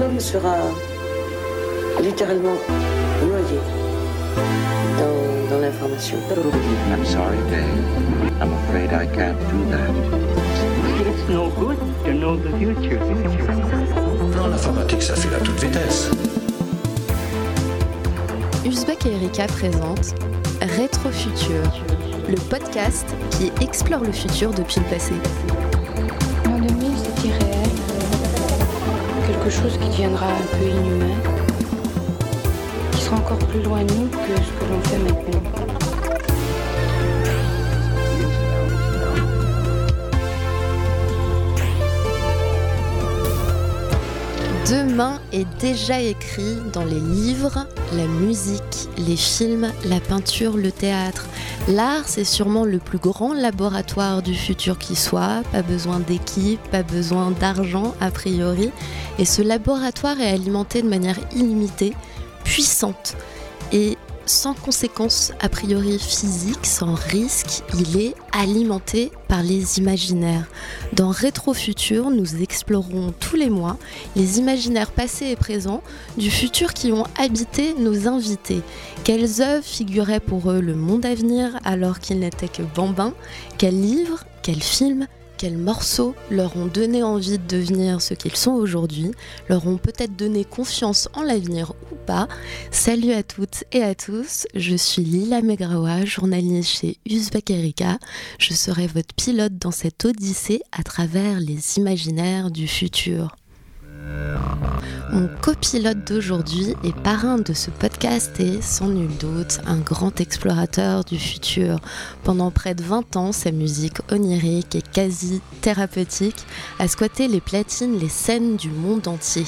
l'homme sera littéralement noyé dans, dans l'information. I'm sorry, Dave. I'm afraid I can't do that. It's no good to know the future. En informatique, ça file à toute vitesse. Uzbek et Erika présentent Rétrofutur, le podcast qui explore le futur depuis le passé. Quelque chose qui deviendra un peu inhumain. Qui sera encore plus loin de nous que ce que l'on fait maintenant. Demain est déjà écrit dans les livres, la musique, les films, la peinture, le théâtre. L'art, c'est sûrement le plus grand laboratoire du futur qui soit. Pas besoin d'équipe, pas besoin d'argent a priori. Et ce laboratoire est alimenté de manière illimitée, puissante. Et sans conséquences a priori physiques, sans risque, il est alimenté par les imaginaires. Dans Rétrofutur, nous explorons tous les mois les imaginaires passés et présents du futur qui ont habité nos invités. Quelles œuvres figuraient pour eux le monde à venir alors qu'ils n'étaient que bambins? Quels livres? Quels films? Quels morceaux leur ont donné envie de devenir ce qu'ils sont aujourd'hui, leur ont peut-être donné confiance en l'avenir ou pas. Salut à toutes et à tous, je suis Lila Megrawa, journaliste chez Uzbek Erika. Je serai votre pilote dans cette odyssée à travers les imaginaires du futur. Mon copilote d'aujourd'hui et parrain de ce podcast est, sans nul doute, un grand explorateur du futur. Pendant près de 20 ans, sa musique onirique et quasi thérapeutique a squatté les platines, les scènes du monde entier.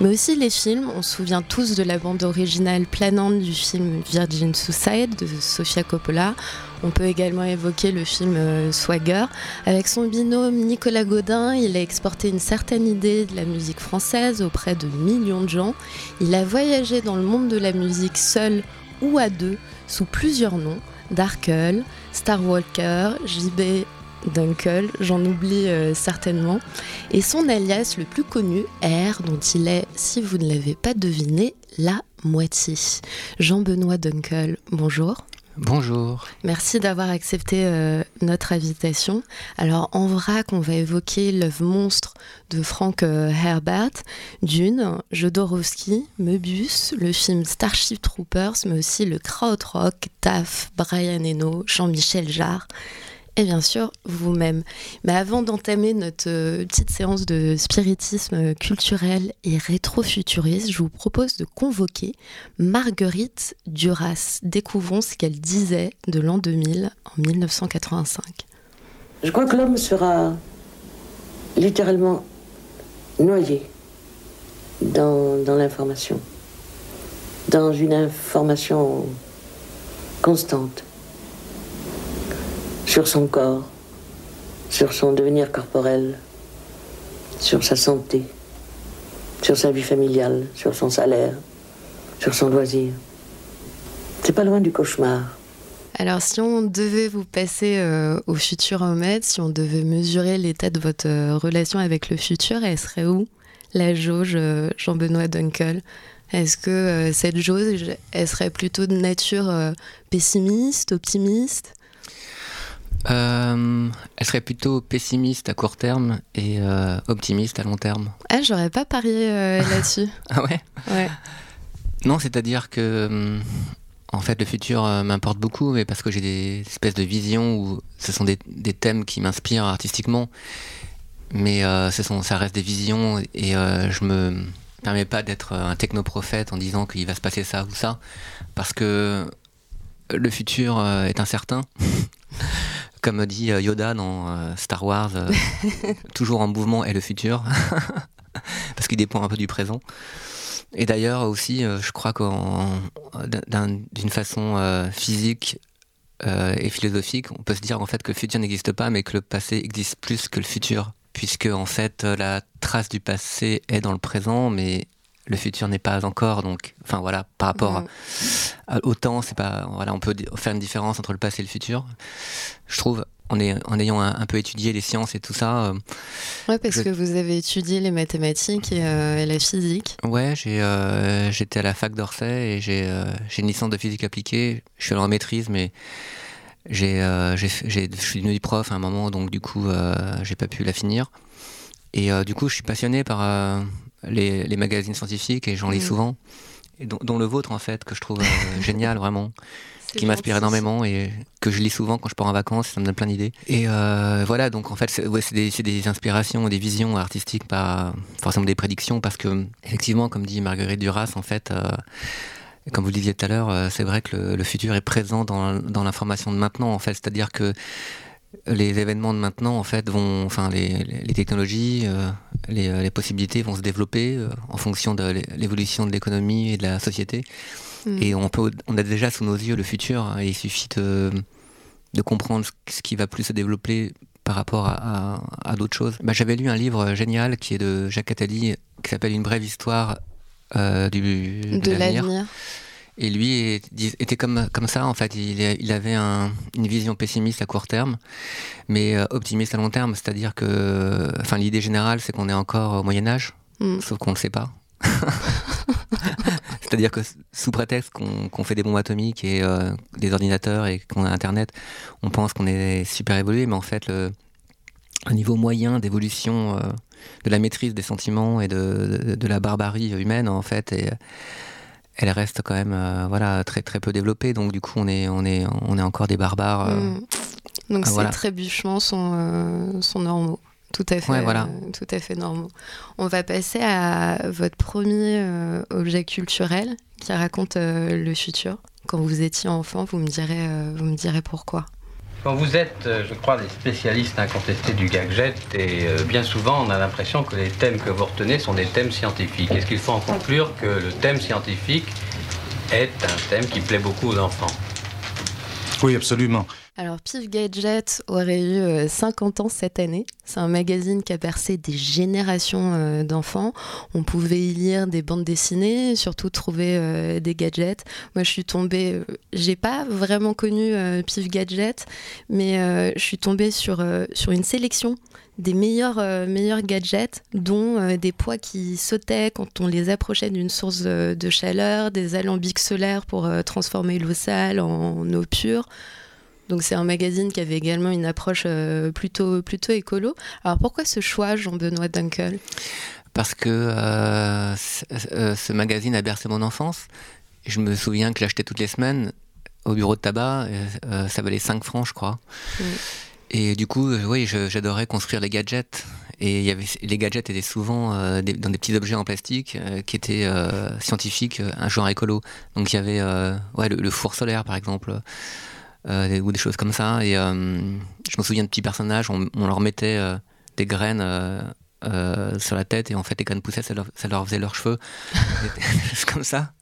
Mais aussi les films, on se souvient tous de la bande originale planante du film Virgin Suicide de Sofia Coppola. On peut également évoquer le film euh, Swagger. Avec son binôme Nicolas Godin, il a exporté une certaine idée de la musique française auprès de millions de gens. Il a voyagé dans le monde de la musique seul ou à deux, sous plusieurs noms. Darkle, Starwalker, JB Dunkel, j'en oublie euh, certainement. Et son alias le plus connu, R, dont il est, si vous ne l'avez pas deviné, la moitié. Jean-Benoît Dunkel, bonjour. Bonjour. Merci d'avoir accepté euh, notre invitation. Alors en vrac, on va évoquer l'œuvre monstre de Frank euh, Herbert, Dune, Jodorowsky, Möbius, le film Starship Troopers, mais aussi le krautrock, TAF, Brian Eno, Jean-Michel Jarre et bien sûr vous-même. Mais avant d'entamer notre euh, petite séance de spiritisme culturel et rétrofuturiste, je vous propose de convoquer Marguerite Duras. Découvrons ce qu'elle disait de l'an 2000 en 1985. Je crois que l'homme sera littéralement noyé dans, dans l'information, dans une information constante sur son corps, sur son devenir corporel, sur sa santé, sur sa vie familiale, sur son salaire, sur son loisir. C'est pas loin du cauchemar. Alors, si on devait vous passer euh, au futur maître, si on devait mesurer l'état de votre euh, relation avec le futur, elle serait où? La jauge euh, Jean-Benoît Dunkel. Est-ce que euh, cette jauge, elle serait plutôt de nature pessimiste, optimiste? Euh, elle serait plutôt pessimiste à court terme et euh, optimiste à long terme. Ah, j'aurais pas parié euh, là-dessus. Ah ouais? Ouais. Non, c'est-à-dire que hum, en fait le futur euh, m'importe beaucoup, mais parce que j'ai des espèces de visions où ce sont des, des thèmes qui m'inspirent artistiquement, mais ce sont, ça reste des visions et je me permets pas d'être un technoprophète en disant qu'il va se passer ça ou ça, parce que le futur est incertain. Comme dit euh, Yoda dans euh, Star Wars, euh, toujours en mouvement est le futur, parce qu'il dépend un peu du présent. Et d'ailleurs aussi, je crois qu'en d'un- d'une façon physique et philosophique, on peut se dire en fait que le futur n'existe pas, mais que le passé existe plus que le futur, puisque en fait la trace du passé est dans le présent, mais le futur n'est pas encore. Donc, enfin voilà, par rapport Mm. à- au temps, c'est pas voilà, on peut faire une différence entre le passé et le futur, je trouve. en, ayant un, peu étudié les sciences et tout ça. ouais, parce que vous avez étudié les mathématiques et, la physique. Ouais, j'étais à la fac d'Orsay et j'ai une licence de physique appliquée. Je suis en maîtrise, mais j'ai, je suis devenu prof à un moment, donc du coup, j'ai pas pu la finir. Et du coup, je suis passionné par les, magazines scientifiques et j'en lis mmh. souvent, et dont, le vôtre en fait, que je trouve génial vraiment qui m'inspire énormément et que je lis souvent quand je pars en vacances, ça me donne plein d'idées. Et euh, voilà, donc en fait, c'est ouais, des, des, inspirations, des visions artistiques, pas forcément des prédictions, parce que, effectivement, comme dit Marguerite Duras, en fait, euh, comme vous le disiez tout à l'heure, euh, c'est vrai que le, futur est présent dans, dans l'information de maintenant, en fait, c'est-à-dire que les événements de maintenant, en fait, vont, enfin, les, les technologies, les, les, possibilités vont se développer en fonction de l'évolution de l'économie et de la société. Mm. Et on, peut, on a déjà sous nos yeux le futur, hein, et il suffit de, de comprendre ce qui va plus se développer par rapport à, à, d'autres choses. Bah, J'avais lu un livre génial qui est de Jacques Attali, qui s'appelle Une brève histoire euh, du, de, l'avenir. Et lui était comme, comme ça, en fait. Il, il avait un, une vision pessimiste à court terme, mais euh, optimiste à long terme. C'est-à-dire que enfin, l'idée générale, c'est qu'on est encore au Moyen-Âge, mm. sauf qu'on ne le sait pas. C'est-à-dire que sous prétexte qu'on fait des bombes atomiques et euh, des ordinateurs et qu'on a Internet, on pense qu'on est super évolué, mais en fait, le, niveau moyen d'évolution euh, de la maîtrise des sentiments et de, la barbarie humaine, en fait, et, elle reste quand même euh, voilà, très, très peu développée. Donc, du coup, on est, on est, on est encore des barbares. Mmh. Donc, ces trébuchements sont, sont normaux. Tout à fait, voilà. tout à fait normaux. On va passer à votre premier euh, objet culturel qui raconte euh, le futur. Quand vous étiez enfant, vous me direz, euh, vous me direz pourquoi. Quand vous êtes, je crois, des spécialistes incontestés du gadget, et bien souvent on a l'impression que les thèmes que vous retenez sont des thèmes scientifiques. Est-ce qu'il faut en conclure que le thème scientifique est un thème qui plaît beaucoup aux enfants? Oui, absolument. Alors, Pif Gadget aurait eu 50 euh, ans cette année. C'est un magazine qui a bercé des générations euh, d'enfants. On pouvait y lire des bandes dessinées, surtout trouver euh, des gadgets. Moi, je suis tombée, j'ai pas vraiment connu Pif Gadget, mais je suis tombée sur, sur une sélection des meilleurs, meilleurs gadgets, dont des poids qui sautaient quand on les approchait d'une source de chaleur, des alambics solaires pour transformer l'eau sale en eau pure. Donc c'est un magazine qui avait également une approche euh, plutôt, plutôt écolo. Alors pourquoi ce choix, Jean-Benoît Dunkel? Parce que euh, euh, ce magazine a bercé mon enfance. Je me souviens que j'achetais toutes les semaines au bureau de tabac. ça valait 5 francs, je crois. Mm. Et du coup, oui, j'adorais construire les gadgets. Et y avait, les gadgets étaient souvent dans des petits objets en plastique qui étaient scientifiques, un genre écolo. Donc il y avait ouais, le, four solaire, par exemple. Euh, ou des choses comme ça. Et euh, je me souviens de petits personnages, on, leur mettait euh, des graines sur la tête et en fait les graines poussaient, ça leur, ça leur faisait leurs cheveux, comme ça.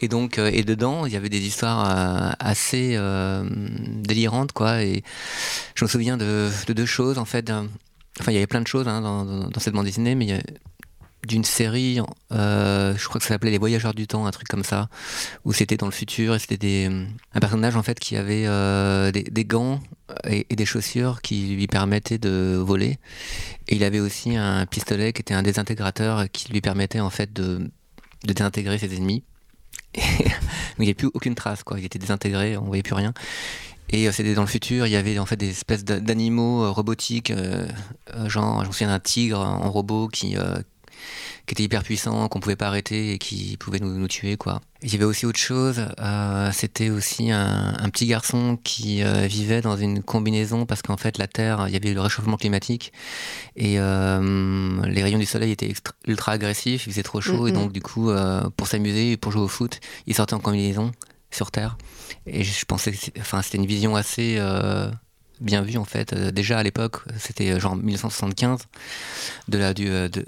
Et donc, et dedans, il y avait des histoires assez délirantes, quoi. Et je me souviens de, deux choses, en fait. Enfin, il y avait plein de choses hein, dans, dans, cette bande dessinée, mais il y a d'une série, euh, je crois que ça s'appelait Les Voyageurs du Temps, un truc comme ça, où c'était dans le futur et c'était un personnage en fait qui avait euh, des, gants et, des chaussures qui lui permettaient de voler. Et il avait aussi un pistolet qui était un désintégrateur qui lui permettait en fait de, de désintégrer ses ennemis. Mais il n'y avait plus aucune trace, quoi. Il était désintégré, on voyait plus rien. Et euh, c'était dans le futur, il y avait en fait des espèces d'animaux robotiques, genre, je me souviens d'un tigre en robot qui, qui était hyper puissant, qu'on pouvait pas arrêter et qui pouvait nous, nous tuer, quoi. Il y avait aussi autre chose, euh, c'était aussi un, un, petit garçon qui euh, vivait dans une combinaison parce qu'en fait la Terre, il y avait le réchauffement climatique et euh, les rayons du soleil étaient ultra agressifs, il faisait trop chaud et donc du coup, pour s'amuser, pour jouer au foot, il sortait en combinaison sur Terre. Et je pensais que enfin, c'était une vision assez bien vu en fait. Euh, déjà à l'époque, c'était euh, genre 1975, de la, du, euh, de,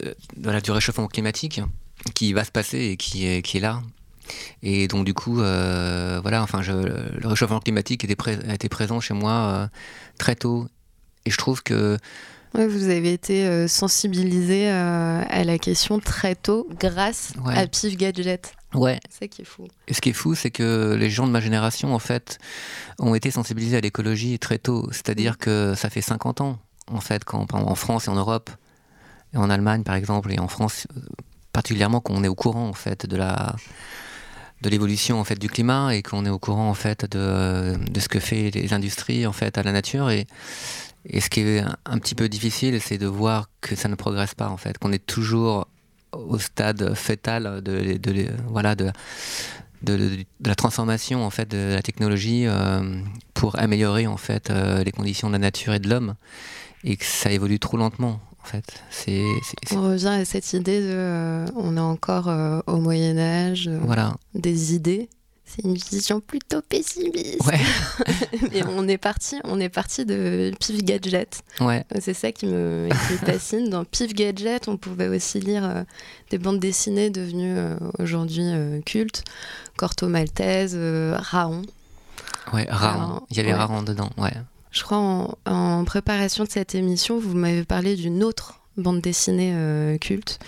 du réchauffement climatique qui va se passer et qui est, qui est là. Et donc du coup, voilà, enfin, je, le réchauffement climatique était, été présent chez moi très tôt. Et je trouve que vous avez été sensibilisé à la question très tôt grâce à Pif Gadget. Ouais. C'est ça qui est fou. Et ce qui est fou, c'est que les gens de ma génération, en fait, ont été sensibilisés à l'écologie très tôt. C'est-à-dire Mm. que ça fait 50 ans, en fait, quand, en France et en Europe, et en Allemagne, par exemple, et en France euh, particulièrement, qu'on est au courant, en fait, de la de l'évolution en fait du climat et qu'on est au courant en fait de, de ce que fait les industries en fait à la nature et et ce qui est un, un petit peu difficile c'est de voir que ça ne progresse pas en fait qu'on est toujours au stade fétal de, de, de- voilà de de, la transformation en fait de la technologie euh, pour améliorer en fait euh, les conditions de la nature et de l'homme et que ça évolue trop lentement en fait c'est On revient à cette idée de. euh, on est encore au Moyen-Âge, euh, voilà des idées. C'est une vision plutôt pessimiste. ouais Mais on est parti, on est parti de Pif Gadget. ouais C'est ça qui me, qui me fascine. Dans Pif Gadget, on pouvait aussi lire euh, des bandes dessinées devenues euh, aujourd'hui euh, cultes. Corto Maltese, euh, Raon. ouais Alors, il y avait ouais. rare dedans ouais Je crois en, en préparation de cette émission, vous m'avez parlé d'une autre bande dessinée culte.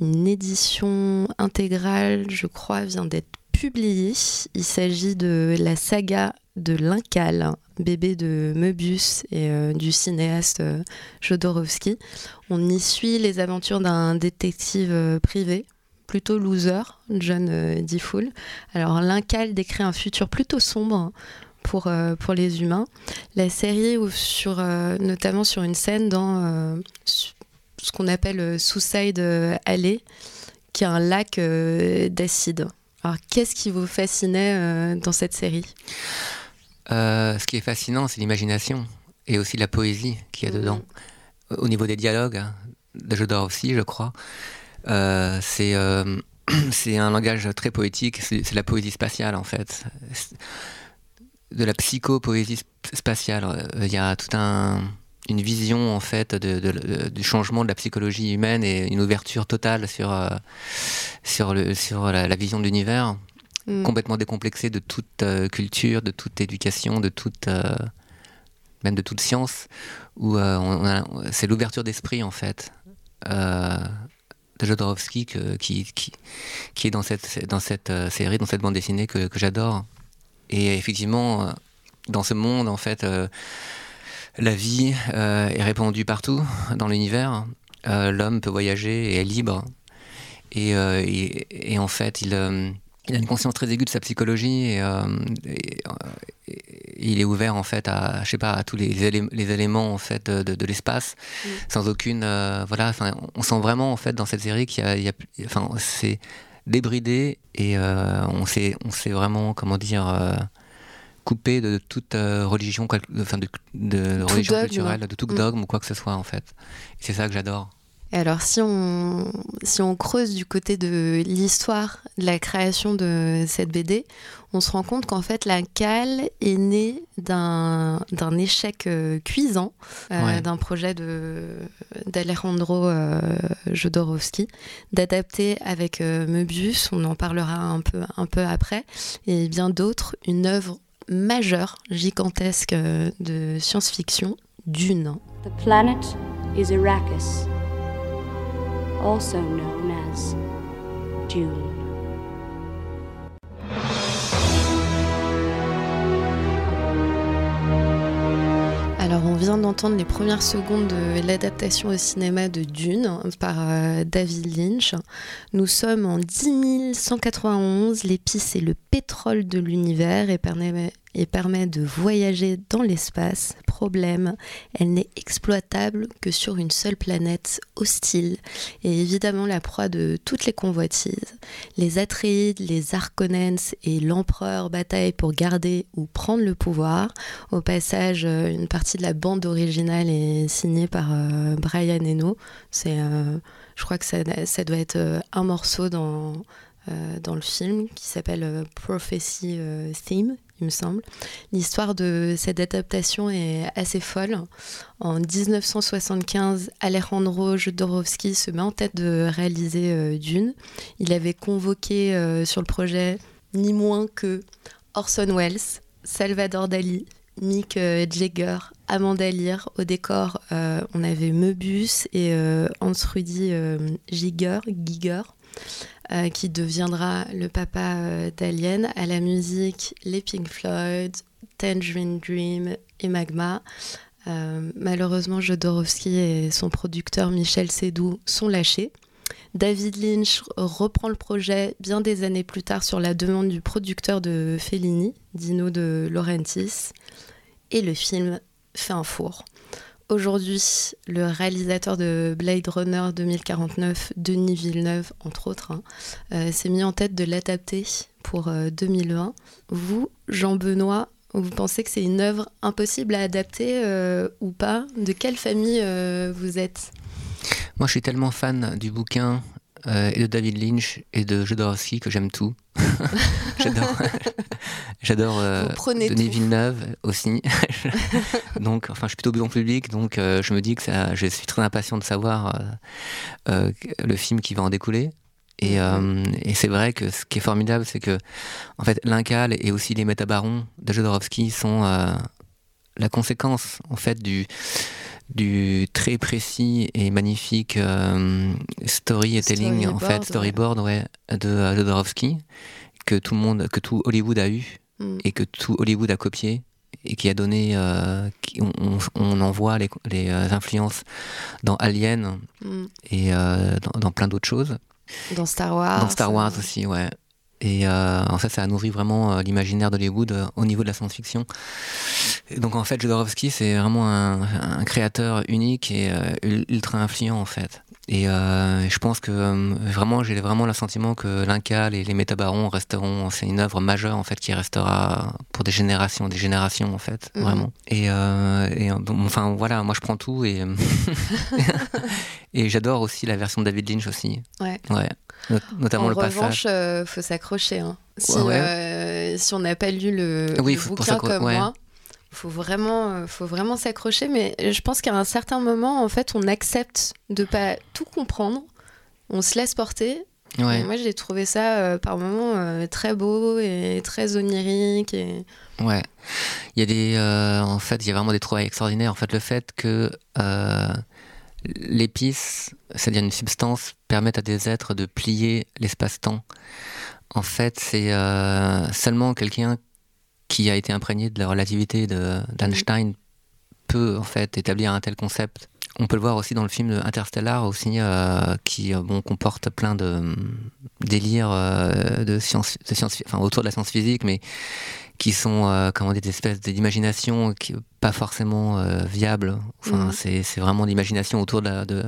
Une édition intégrale, je crois, vient d'être publiée. Il s'agit de la saga de l'Incal, bébé de Möbius et euh, du cinéaste euh, Jodorowsky. On y suit les aventures d'un détective euh, privé, plutôt loser, John euh, Defool. Alors l'Incal décrit un futur plutôt sombre pour, euh, pour les humains. La série ouvre sur, notamment sur une scène dans ce qu'on appelle Suicide Alley, qui est un lac d'acide. Alors qu'est-ce qui vous fascinait euh, dans cette série? Euh, ce qui est fascinant, c'est l'imagination et aussi la poésie qu'il y a Mhm. dedans. Au niveau des dialogues, hein, de Jodorowsky, je crois, euh, c'est euh, c'est un langage très poétique. C'est la poésie spatiale en fait, de la psychopoésie sp- spatiale. Il y a toute un une vision en fait de, de- de- du changement de la psychologie humaine et une ouverture totale sur euh, sur le sur la, la vision de l'univers Mm. complètement décomplexé de toute euh, culture, de toute éducation, de toute euh, même de toute science, où c'est l'ouverture d'esprit en fait de Jodorowsky que- qui, qui, qui est dans cette, dans cette série, dans cette bande dessinée que, que j'adore. Et effectivement, dans ce monde en fait, la vie euh, est répandue partout dans l'univers. Euh, L'homme peut voyager et est libre. Et, euh, et- et en fait, il, il a une conscience très aiguë de sa psychologie et, il est ouvert en fait à, je sais pas, à tous les, élé- les éléments en fait de, de l'espace, Mm. sans aucune, voilà. Enfin, on sent vraiment en fait dans cette série qu'il y a, il y a- enfin, c'est débridé et on s'est, on s'est vraiment, comment dire. Coupé de toute euh, religion, enfin de, religion dogme. culturelle, de tout Mm. dogme ou quoi que ce soit en fait. C'est ça que j'adore. Et alors si on, si on creuse du côté de l'histoire de la création de cette BD, on se rend compte qu'en fait la cale est née d'un échec euh, cuisant, euh, Ouais. d'un projet d'Alejandro euh, Jodorowsky, d'adapter avec Möbius, on en parlera un peu, un peu après, et bien d'autres, une œuvre majeure, gigantesque euh, de science-fiction, Dune. The planet is Arrakis, also known as Dune. Alors, on vient d'entendre les premières secondes de l'adaptation au cinéma de Dune par euh, David Lynch. Nous sommes en 10 191. L'épice c'est le pétrole de l'univers et permet de voyager dans l'espace. Elle n'est exploitable que sur une seule planète hostile et évidemment la proie de toutes les convoitises. Les Atreides, les Harkonnens et l'empereur bataillent pour garder ou prendre le pouvoir. Au passage, euh, une partie de la bande originale est signée par euh, Brian Eno. Euh, je crois que ça, doit être un morceau dans, le film qui s'appelle Prophecy Theme, il me semble. L'histoire de cette adaptation est assez folle. En 1975, Alejandro Jodorowsky se met en tête de réaliser euh, Dune. Il avait convoqué euh, sur le projet ni moins que Orson Welles, Salvador Dali, Mick euh, Jagger, Amanda Lear. Au décor, on avait Möbius et Hans euh, Giger, Giger. Euh, qui deviendra le papa d'Alien. À la musique, les Pink Floyd, Tangerine Dream et Magma. malheureusement, Jodorowsky et son producteur Michel Sédou sont lâchés. David Lynch reprend le projet bien des années plus tard sur la demande du producteur de Fellini, Dino de Laurentiis, et le film fait un four. Aujourd'hui, le réalisateur de Blade Runner 2049, Denis Villeneuve, entre autres, hein, euh, s'est mis en tête de l'adapter pour 2020. Euh, vous, Jean Benoît, vous pensez que c'est une œuvre impossible à adapter euh, ou pas? De quelle famille vous êtes? Moi, je suis tellement fan du bouquin euh, et de David Lynch et de Jodorowsky que j'aime tout. j'adore j'adore euh, Denis Villeneuve aussi. donc, enfin, je suis plutôt bon public, donc euh, je me dis que ça, je suis très impatient de savoir le film qui va en découler. Et, et c'est vrai que ce qui est formidable, c'est que en fait, l'Incal et aussi les métabarons de Jodorowsky sont la conséquence en fait du du très précis et magnifique euh, storytelling, en fait, storyboard ouais. de Jodorowsky, que tout le monde, que tout Hollywood a eu mm. et que tout Hollywood a copié et qui a donné, euh, on, on, en voit les, les, euh, influences dans Alien mm. et dans, dans, plein d'autres choses. Dans Star Wars. Dans Star Wars aussi, ouais. Et euh, en fait, ça a nourri vraiment euh, l'imaginaire d'Hollywood euh, au niveau de la science-fiction. Donc en fait, Jodorowsky, c'est vraiment un, un, créateur unique et ultra influent en fait. Et euh, je pense que euh, vraiment, j'ai vraiment le sentiment que l'Incal et les Métabarons resteront. C'est une œuvre majeure en fait qui restera pour des générations, des générations en fait, mhm. vraiment. Et, euh, et enfin voilà, moi je prends tout et et j'adore aussi la version de David Lynch aussi. Ouais. ouais. Notamment en le revanche, passage. Euh, faut s'accrocher. Hein. Si, si on n'a pas lu le, oui, le bouquin comme moi faut vraiment, euh, faut vraiment s'accrocher. Mais je pense qu'à un certain moment, en fait, on accepte de pas tout comprendre. On se laisse porter. moi, j'ai trouvé ça euh, par moments euh, très beau et très onirique. Et... Ouais. Il y a des, en fait, il y a vraiment des trouvailles extraordinaires. En fait, le fait que l'épice, c'est-à-dire une substance, permette à des êtres de plier l'espace-temps. En fait, c'est seulement quelqu'un qui a été imprégné de la relativité d'Einstein peut en fait établir un tel concept. On peut le voir aussi dans le film Interstellar aussi, euh, qui euh, bon, comporte plein de délires euh, de science, de enfin, autour de la science physique, mais qui sont comment des espèces d'imagination pas forcément viables. Enfin, mm. c'est vraiment d'imagination autour de, la, de,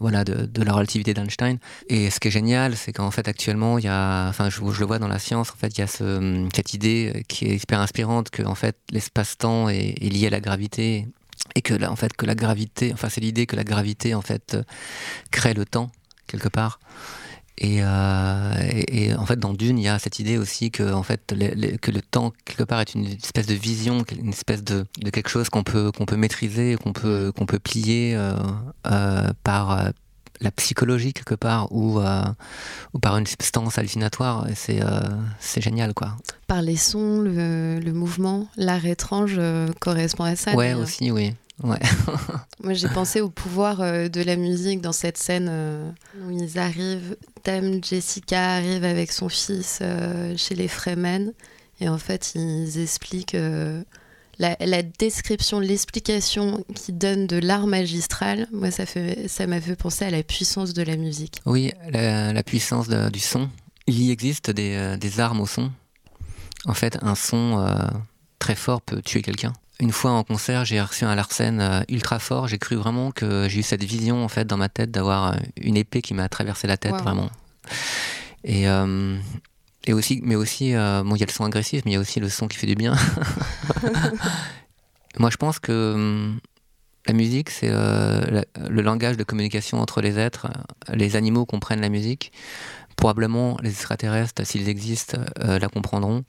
voilà, de, de, la relativité d'Einstein. Et ce qui est génial, c'est qu'en fait actuellement, il y a, enfin, je, je, le vois dans la science, en fait, il y a ce, cette idée qui est hyper inspirante que en fait l'espace-temps est, est, lié à la gravité et que là, en fait, que la gravité, enfin, c'est l'idée que la gravité en fait crée le temps quelque part. Et, euh, et, en fait, dans Dune, il y a cette idée aussi que, en fait, que le temps, quelque part, est une espèce de vision, une espèce de, de quelque chose qu'on peut, qu'on peut maîtriser, qu'on peut, qu'on peut plier euh, euh, par la psychologie, quelque part, ou, ou par une substance hallucinatoire. Et c'est, c'est génial, quoi. Par les sons, le, le mouvement, l'art étrange correspond à ça. Ouais, aussi, oui. Ouais. Moi, j'ai pensé au pouvoir euh, de la musique dans cette scène euh, où ils arrivent. Dame Jessica arrive avec son fils euh, chez les Fremen et en fait, ils expliquent la, la, description, l'explication qu'ils donnent de l'art magistral. Moi, ça fait, ça m'a fait penser à la puissance de la musique. Oui, la, la puissance de, du son. Il y existe des, des, armes au son. En fait, un son très fort peut tuer quelqu'un. Une fois en concert, j'ai reçu un Larsen euh, ultra fort. J'ai cru vraiment que j'ai eu cette vision en fait dans ma tête d'avoir euh, une épée qui m'a traversé la tête vraiment. Et, euh, et aussi, mais aussi, bon, il y a le son agressif, mais il y a aussi le son qui fait du bien. Moi, je pense que hum, la musique, c'est le langage de communication entre les êtres. Les animaux comprennent la musique. Probablement, les extraterrestres, s'ils existent, la comprendront.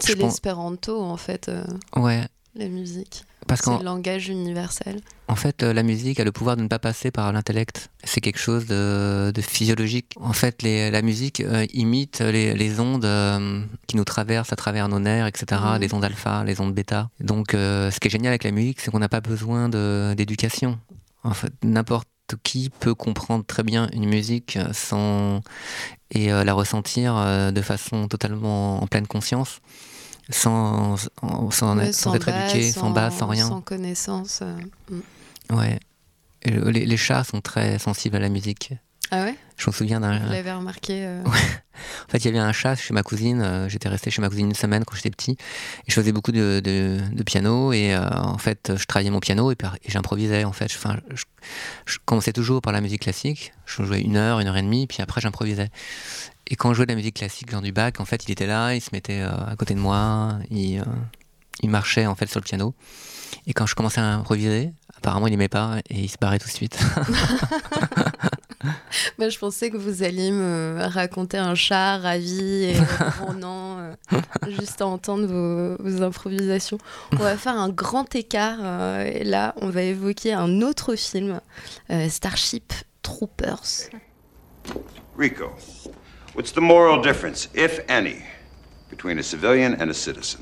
C'est l'espéranto, en fait. Ouais la musique Parce c'est le langage universel. En fait, euh, la musique a le pouvoir de ne pas passer par l'intellect. C'est quelque chose de, physiologique. En fait, la musique euh, imite les, ondes euh, qui nous traversent à travers nos nerfs, etc. Mm. Les ondes alpha, les ondes bêta. Donc, ce qui est génial avec la musique, c'est qu'on n'a pas besoin d'éducation. En fait, n'importe qui peut comprendre très bien une musique sans et la ressentir de façon totalement en pleine conscience sans, sans, être, sans être éduqué, sans, base, sans rien. Sans connaissance. Mm. Ouais. les, les, chats sont très sensibles à la musique. Ah ouais? Je me souviens d'un. Vous l'avez remarqué euh... En fait, il y avait un chat chez ma cousine. Euh, j'étais resté chez ma cousine une semaine quand j'étais petit. Et je faisais beaucoup de, de, piano. Et euh, en fait, je travaillais mon piano et, et j'improvisais. En fait, enfin, je, je, commençais toujours par la musique classique. Je jouais une heure, une heure et demie. Puis après, j'improvisais. Et quand je jouais de la musique classique, genre du bac, en fait, il était là, il se mettait euh, à côté de moi, il, il marchait en fait sur le piano. Et quand je commençais à improviser, apparemment il n'aimait pas et il se barrait tout de suite. Bah, je pensais que vous alliez me raconter un chat ravi et grondant euh, juste à entendre vos, improvisations. On va faire un grand écart. Euh, et là, on va évoquer un autre film, euh, Starship Troopers. Rico, what's the moral difference, if any, between a civilian and a citizen?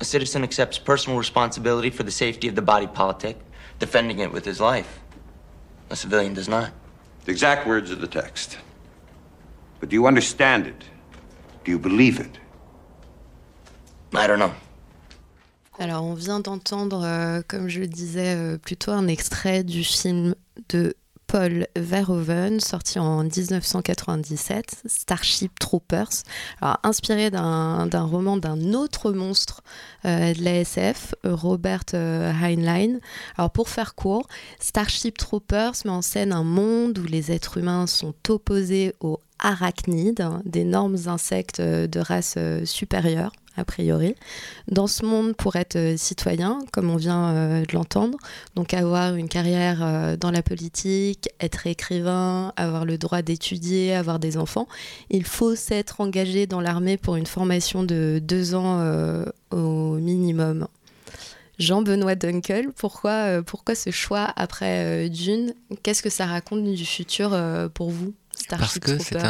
A citizen accepts personal responsibility for the safety of the body politic, defending it with his life. A civilian does not. The exact words of the text. But do you understand it? Do you believe it? I don't know. Alors, on vient d'entendre, euh, comme je le disais euh, plutôt, un extrait du film de Paul Verhoeven, sorti en 1997, Starship Troopers, inspiré d'un roman d'un autre monstre euh, de la SF, Robert euh, Heinlein. Alors pour faire court, Starship Troopers met en scène un monde où les êtres humains sont opposés aux arachnides, d'énormes insectes euh, de race supérieure a priori, dans ce monde pour être euh, citoyen, comme on vient euh, de l'entendre, donc avoir une carrière euh, dans la politique, être écrivain, avoir le droit d'étudier, avoir des enfants, il faut s'être engagé dans l'armée pour une formation de deux ans au minimum. Jean-Benoît Dunkel, pourquoi, pourquoi ce choix après Dune? Qu'est-ce que ça raconte du futur pour vous? Parce que c'est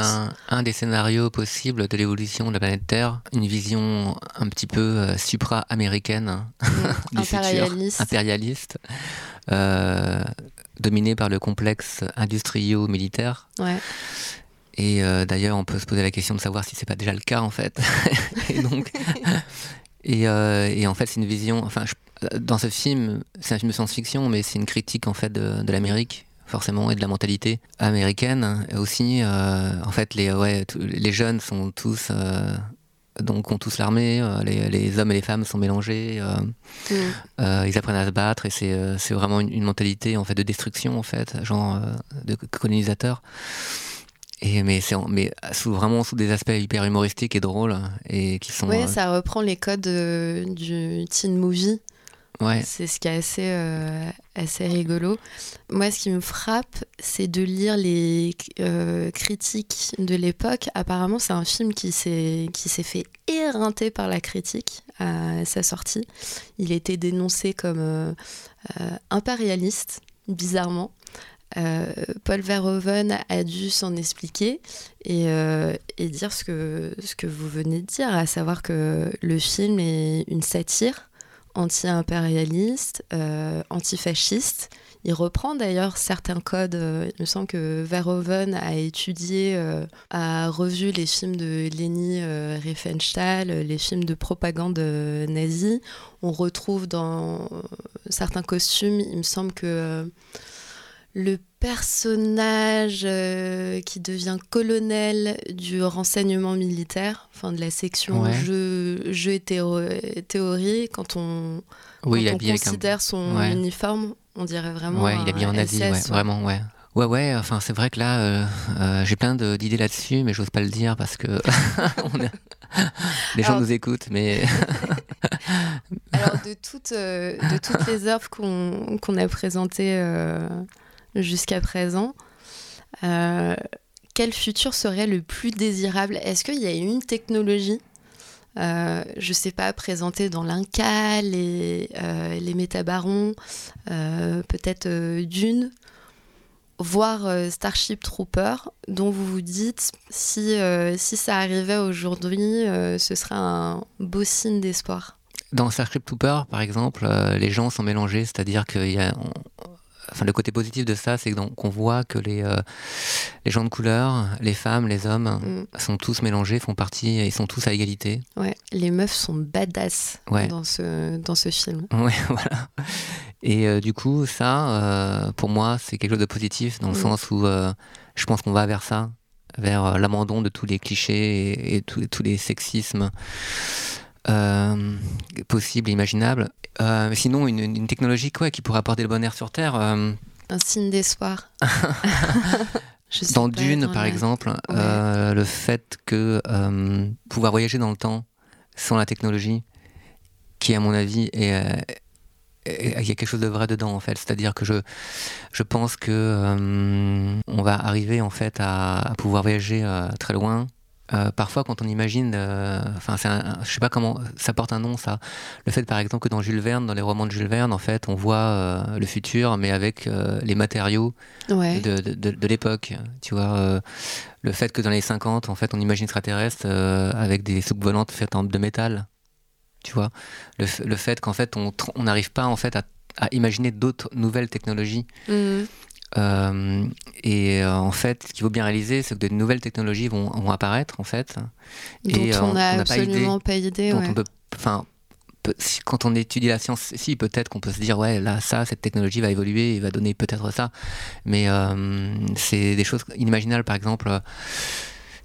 un, des scénarios possibles de l'évolution de la planète Terre, une vision un petit peu euh, supra-américaine impérialiste. futur, impérialiste, euh, dominée par le complexe industriel-militaire. Et euh, d'ailleurs, on peut se poser la question de savoir si c'est pas déjà le cas en fait. et donc, et, en fait, c'est une vision. Enfin, dans ce film, c'est un film de science-fiction, mais c'est une critique en fait de l'Amérique forcément et de la mentalité américaine aussi. Euh, en fait, les, ouais, les jeunes sont tous euh, donc ont tous l'armée, euh, les, les, hommes et les femmes sont mélangés, mm. ils apprennent à se battre et c'est vraiment une, mentalité en fait de destruction en fait, genre de colonisateur. Et mais c'est mais sous, vraiment sous des aspects hyper humoristiques et drôles et qui sont. Oui, ça reprend les codes du teen movie. C'est ce qui est assez, euh, assez rigolo. Moi, ce qui me frappe, c'est de lire les euh, critiques de l'époque. Apparemment, c'est un film qui s'est fait éreinter par la critique à sa sortie. Il été dénoncé comme euh, impérialiste, bizarrement. Paul Verhoeven a dû s'en expliquer et, et, dire ce que, ce que vous venez de dire, à savoir que le film est une satire anti-impérialiste, euh, antifasciste. Il reprend d'ailleurs certains codes. Euh, il me semble que Verhoeven a étudié, euh, a revu les films de Leni Riefenstahl, les films de propagande nazie. On retrouve dans certains costumes, il me semble que le personnage euh, qui devient colonel du renseignement militaire, enfin de la section jeu, jeu et théorie, quand on, considère son uniforme, on dirait vraiment. Ouais, il est bien en Asie, vraiment, ouais. Ouais, ouais, enfin, c'est vrai que là, euh, euh, j'ai plein d'idées là-dessus, mais j'ose pas le dire parce que les gens nous écoutent, mais. Alors, de toutes, de toutes les œuvres qu'on a présentées jusqu'à présent. Euh, quel futur serait le plus désirable? Est-ce qu'il y a une technologie, euh, je ne sais pas, présentée dans l'Inca, les, euh, les métabarons, peut-être d'une, voire Starship Trooper, dont vous vous dites, si, si ça arrivait aujourd'hui, ce serait un beau signe d'espoir? Dans Starship Trooper, par exemple, les gens sont mélangés, c'est-à-dire qu'il y a enfin le côté positif de ça, c'est qu'on voit que les euh, les gens de couleur, les femmes, les hommes Mm. sont tous mélangés, font partie, ils sont tous à égalité. Ouais, les meufs sont badass Ouais. dans ce dans ce film. Ouais, voilà. Et euh, du coup, ça, euh, pour moi, c'est quelque chose de positif dans le Mm. sens où je pense qu'on va vers ça, vers l'abandon de tous les clichés et, et tous- tous les sexismes euh, possibles et imaginables. Euh, sinon, une, une technologie quoi, qui pourrait apporter le bonheur sur Terre. euh, Un signe d'espoir. Dans Dune, par la- exemple, le fait que pouvoir voyager dans le temps sans la technologie, qui à mon avis est, il y a quelque chose de vrai dedans en fait. C'est-à-dire que je, je pense que euh, on va arriver en fait à, à pouvoir voyager euh, très loin. Euh, parfois, quand on imagine, euh, enfin, un- je sais pas comment, ça porte un nom, ça. Le fait, par exemple, que dans Jules Verne, dans les romans de Jules Verne, en fait, on voit euh, le futur, mais avec euh, les matériaux Ouais. de, de, de- de l'époque. Tu vois, euh, le fait que dans les 50, en fait, on imagine extraterrestres euh, avec des soucoupes volantes faites en de métal. Tu vois, le, fait qu'en fait, on n'arrive pas en fait à, à imaginer d'autres nouvelles technologies. Mhm. Euh, et euh, en fait, ce qu'il faut bien réaliser, c'est que de nouvelles technologies vont, vont apparaître, en fait. Dont et, euh, on n'a n'a pas idée, absolument pas idée. dont ouais. on peut, enfin, peut- si- quand on étudie la science, si peut-être qu'on peut se dire ouais là ça cette technologie va évoluer et va donner peut-être ça, mais euh, c'est des choses inimaginables. Par exemple,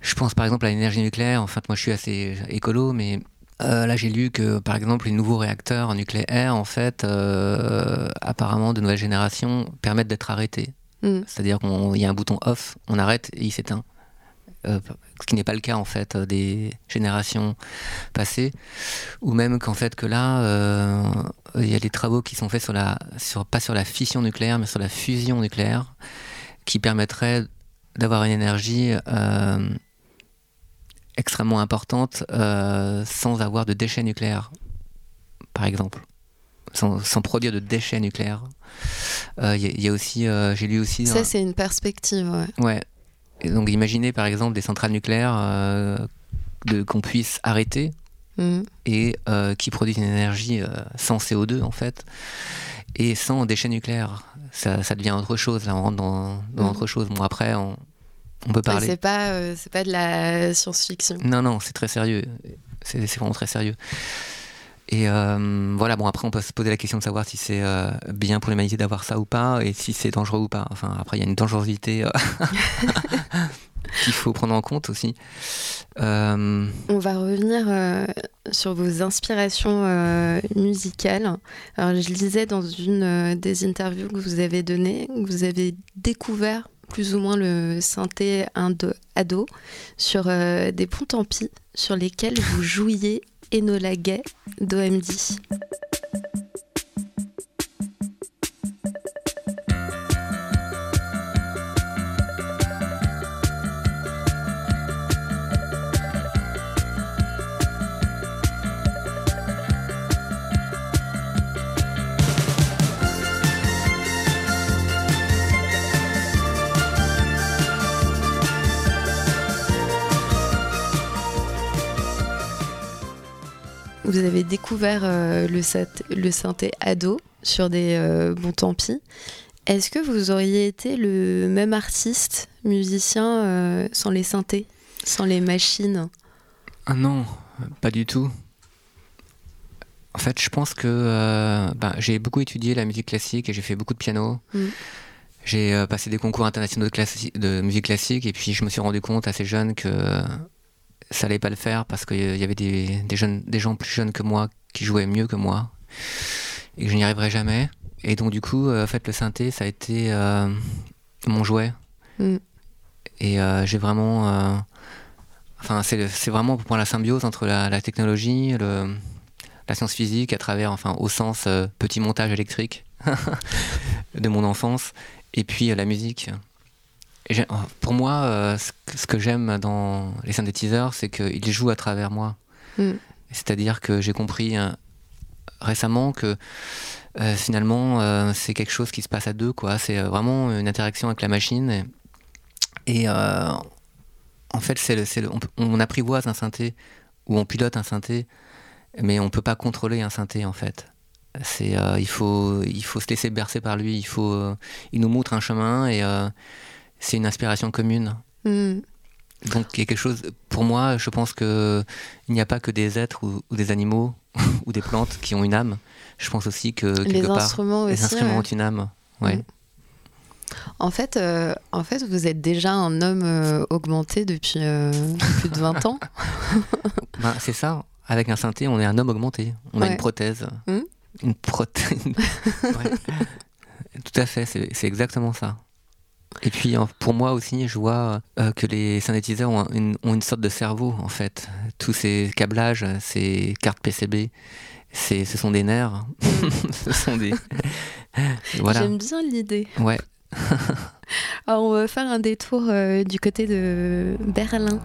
je pense par exemple à l'énergie nucléaire. En fait, moi je suis assez écolo, mais euh, là, j'ai lu que, par exemple, les nouveaux réacteurs nucléaires, en fait, euh, apparemment de nouvelle génération, permettent d'être arrêtés. Mm. C'est-à-dire qu'il y a un bouton off, on arrête et il s'éteint. Euh, ce qui n'est pas le cas en fait des générations passées, ou même qu'en fait que là, il y a des travaux qui sont faits sur la, sur, pas sur la fission nucléaire, mais sur la fusion nucléaire, qui permettrait d'avoir une énergie extrêmement importante euh, sans avoir de déchets nucléaires, par exemple, sans, sans produire de déchets nucléaires. Euh, Il y, a- il y a aussi, euh, j'ai lu aussi. Ça, c'est une perspective. ouais. Ouais. Et donc imaginez par exemple des centrales nucléaires euh, de- qu'on puisse arrêter Mhm. et euh, qui produisent une énergie euh, sans CO2 en fait et sans déchets nucléaires. Ça, ça devient autre chose, là on rentre dans, dans Mhm. autre chose. Bon après on, on peut parler. c'est pas, euh, c'est pas de la science-fiction. Non, non, c'est très sérieux. C'est vraiment très sérieux. Et euh, voilà, bon, après, on peut se poser la question de savoir si c'est euh, bien pour l'humanité d'avoir ça ou pas, et si c'est dangereux ou pas. Enfin, après, il y a une dangerosité qu'il faut prendre en compte aussi. On va revenir sur vos inspirations musicales. Alors, je lisais dans une des interviews que vous avez données, que vous avez découvert plus ou moins le synthé indo- ado sur euh, des ponts tant pis sur lesquels vous jouiez Enola Gay d'OMD. Vous avez découvert euh, le, synthé ado sur des euh, bons tant pis. Est-ce que vous auriez été le même artiste, musicien, euh, sans les synthés, sans les machines? Ah non, pas du tout. En fait, je pense que euh, ben, j'ai beaucoup étudié la musique classique et j'ai fait beaucoup de piano. Mm. J'ai passé des concours internationaux de musique classique et puis je me suis rendu compte assez jeune que ça allait pas le faire parce qu'il y avait des, des, jeunes, des gens plus jeunes que moi qui jouaient mieux que moi et que je n'y arriverais jamais. Et donc du coup, euh, en fait, le synthé, ça a été euh, mon jouet. Mm. Et euh, j'ai vraiment... euh, Enfin, c'est vraiment pour moi la symbiose entre la, la technologie, le, la science physique à travers, enfin, au sens petit montage électrique de mon enfance, et puis la musique. Et pour moi, euh, ce, que- j'aime dans les synthétiseurs, c'est qu'ils jouent à travers moi. Mm. C'est-à-dire que j'ai compris euh, récemment que euh, finalement, euh, c'est quelque chose qui se passe à deux, quoi. C'est vraiment une interaction avec la machine. Et, et, en fait, c'est on, apprivoise un synthé ou on pilote un synthé, mais on peut pas contrôler un synthé en fait. C'est, il faut, il faut se laisser bercer par lui. Il faut, il nous montre un chemin et c'est une inspiration commune. Mm. Donc il y a quelque chose. Pour moi, je pense que il n'y a pas que des êtres ou, ou des animaux ou des plantes qui ont une âme. Je pense aussi que quelque Les part, instruments les aussi, instruments ouais. ont une âme. Ouais. Mm. En fait, euh, en fait, vous êtes déjà un homme euh, augmenté depuis euh, plus de 20 ans. Ben, c'est ça. Avec un synthé, on est un homme augmenté. On a une prothèse. Hmm. Une prothèse. Ouais. Tout à fait, c'est exactement ça. Et puis pour moi aussi, je vois euh, que les synthétiseurs ont une, ont une sorte de cerveau en fait. Tous ces câblages, ces cartes PCB, ce sont des nerfs. ce sont des. voilà. J'aime bien l'idée. Ouais. Alors, on va faire un détour euh, du côté de Berlin.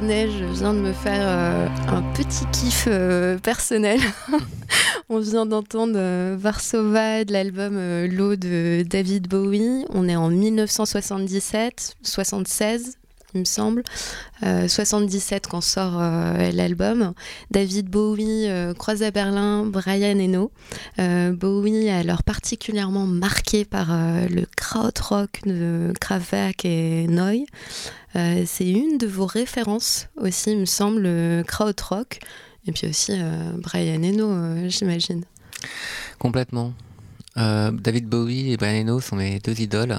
Je viens de me faire euh, un petit kiff euh, personnel. On vient d'entendre euh, Varsova de l'album L'eau de David Bowie. On est en 1977, 76 me semble. Euh, 77 quand sort euh, l'album. David Bowie euh, croise à Berlin Brian Eno. Euh, Bowie alors particulièrement marqué par euh, le krautrock de Kraftwerk et Neu. Euh, c'est une de vos références aussi, il me semble, le krautrock. Et puis aussi euh, Brian Eno, euh, j'imagine. Complètement. Euh, David Bowie et Brian Eno sont mes deux idoles.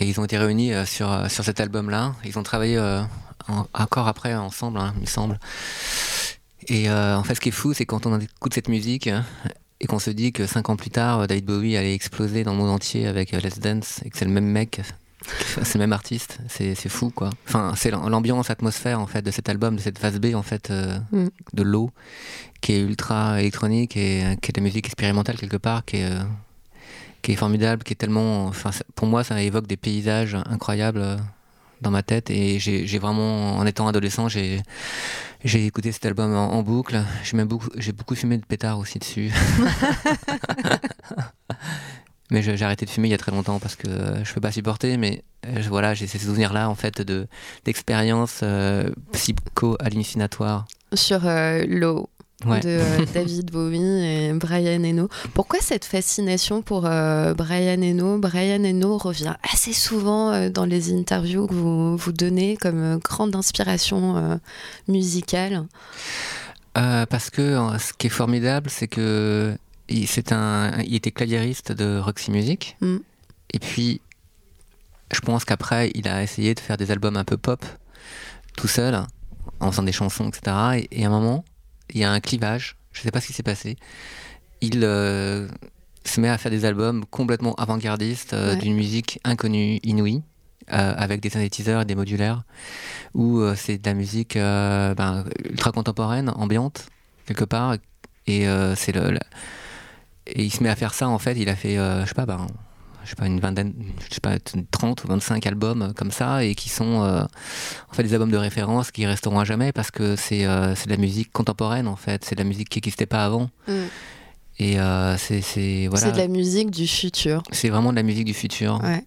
Et ils ont été réunis euh, sur, euh, sur cet album-là. Ils ont travaillé euh, en- encore après ensemble, hein, il me semble. Et en fait, ce qui est fou, c'est quand on écoute cette musique et qu'on se dit que cinq ans plus tard, David Bowie allait exploser dans le monde entier avec Let's Dance et que c'est le même mec, c'est le même artiste. C'est fou, quoi. Enfin, c'est l'am- l'ambiance, l'atmosphère en fait de cet album, de cette phase B en fait euh, Mm. de l'eau, qui est ultra électronique et qui est de la musique expérimentale quelque part, qui est euh, qui est formidable, qui est tellement. Enfin, pour moi, ça évoque des paysages incroyables euh, dans ma tête. Et j'ai vraiment, en étant adolescent, j'ai j'ai écouté cet album en, en boucle. J'ai même beaucoup, j'ai beaucoup fumé de pétard aussi dessus. mais j'ai arrêté de fumer il y a très longtemps parce que euh, je peux pas supporter. Mais euh, je- voilà, j'ai ces souvenirs-là en fait de d'expériences euh, psycho-hallucinatoires. Sur euh, l'eau Ouais. de euh, David Bowie et Brian Eno. Pourquoi cette fascination pour euh, Brian Eno? Brian Eno revient assez souvent euh, dans les interviews que vous, vous donnez comme grande inspiration musicale. Parce que ce qui est formidable, c'est que il, c'est un, il était claviériste de Roxy Music. Mm. Et puis, je pense qu'après, il a essayé de faire des albums un peu pop, tout seul, en faisant des chansons, etc. Et, et à un moment, il y a un clivage. Je sais pas ce qui s'est passé. Il euh, se met à faire des albums complètement avant-gardistes, euh, Ouais. d'une musique inconnue, inouïe, euh, avec des synthétiseurs et des modulaires, où c'est de la musique ben, ultra contemporaine, ambiante, quelque part. Et c'est le, le- et il se met à faire ça en fait. Il a fait, je sais pas, ben, je sais pas une vingtaine, je sais pas 30 ou 25 albums euh, comme ça et qui sont euh, en fait des albums de référence qui resteront à jamais parce que c'est euh, de la musique contemporaine en fait. C'est de la musique qui n'existait pas avant. Mm. Et euh, c'est voilà. C'est de la musique du futur. C'est vraiment de la musique du futur. Ouais.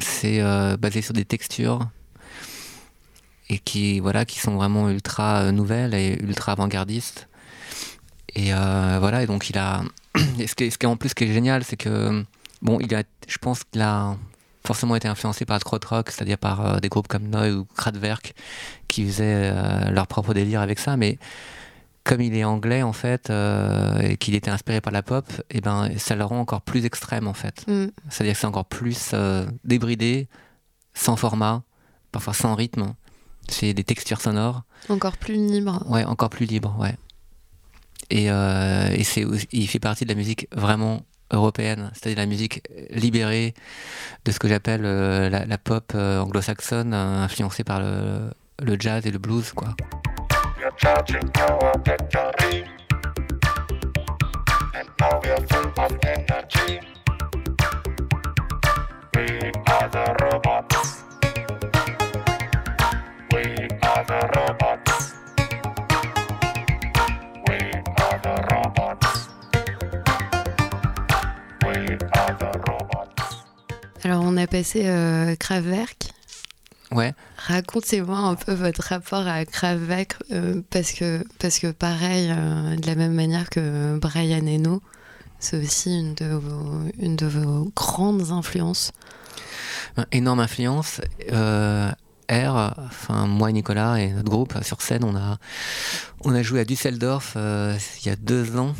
C'est euh, basé sur des textures et qui voilà qui sont vraiment ultra nouvelles et ultra avant-gardistes. Et voilà et donc il a et ce qui est, ce qui est en plus ce qui est génial c'est que bon il a je pense qu'il a forcément été influencé par le krautrock, c'est-à-dire par euh, des groupes comme Neu ou Kraftwerk qui faisaient euh, leur propre délire avec ça mais comme il est anglais en fait euh, et qu'il était inspiré par la pop, et ben ça le rend encore plus extrême en fait. Mm. C'est-à-dire que c'est encore plus débridé, sans format, parfois sans rythme. C'est des textures sonores. Encore plus libre. Ouais, encore plus libre, ouais. Et, et c'est il fait partie de la musique vraiment européenne, c'est-à-dire la musique libérée de ce que j'appelle euh, la, pop euh, anglo-saxonne, euh, influencée par le, jazz et le blues, quoi. Alors, on a passé euh, Kraftwerk. Ouais. Racontez-moi un peu votre rapport à Kraftwerk, euh, parce, que, parce que pareil, euh, de la même manière que Brian Eno, c'est aussi une de vos, une de vos grandes influences. Énorme influence. R, enfin moi et Nicolas et notre groupe sur scène, on a, on a joué à Düsseldorf euh, il y a deux ans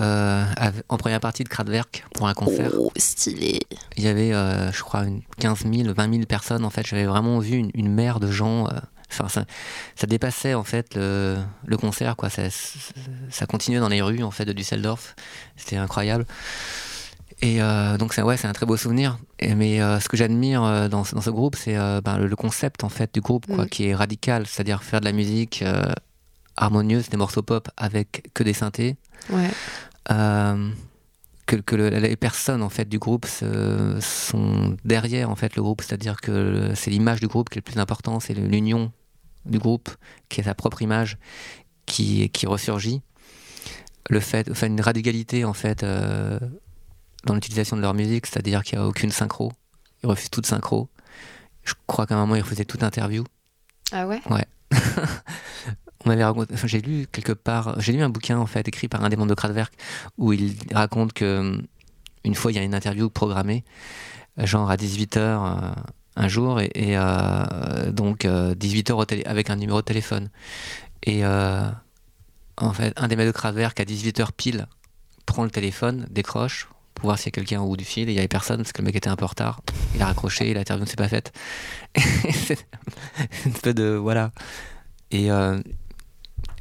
euh, en première partie de Kraftwerk pour un concert. Oh, stylé. Il y avait, euh, je crois, une 15 000, 20 000 personnes. En fait, j'avais vraiment vu une, une mer de gens. Enfin, ça, ça dépassait en fait le, le concert, quoi. Ça, ça continuait dans les rues en fait de Düsseldorf. C'était incroyable. Et euh, donc c'est ouais, c'est un très beau souvenir. Et, mais euh, ce que j'admire euh, dans, ce- dans ce groupe, c'est ben, le, le concept en fait du groupe, quoi, Mm. qui est radical, c'est-à-dire faire de la musique harmonieuse, des morceaux pop avec que des synthés. Ouais. Que, que le- les personnes en fait du groupe se- sont derrière en fait le groupe, c'est-à-dire que c'est l'image du groupe qui est le plus important, c'est l'union du groupe qui est sa propre image qui, qui ressurgit. Le fait, enfin une radicalité en fait dans l'utilisation de leur musique, c'est-à-dire qu'il n'y a aucune synchro, ils refusent toute synchro. Je crois qu'à un moment ils refusaient toute interview. Ah ouais? Ouais. On m'avait raconté, j'ai lu quelque part, j'ai lu un bouquin en fait écrit par un des membres de Kraftwerk où il raconte que hum, une fois il y a une interview programmée, genre à 18h un jour, et, et, euh, donc 18h avec un numéro de téléphone. Et euh, en fait, un des mecs de Kraftwerk à 18h pile prend le téléphone, décroche pour voir s'il y a quelqu'un au bout du fil, et il n'y avait personne parce que le mec était un peu en retard. Il a raccroché, l'interview ne s'est pas faite. c'est une peu de. Voilà. Et euh,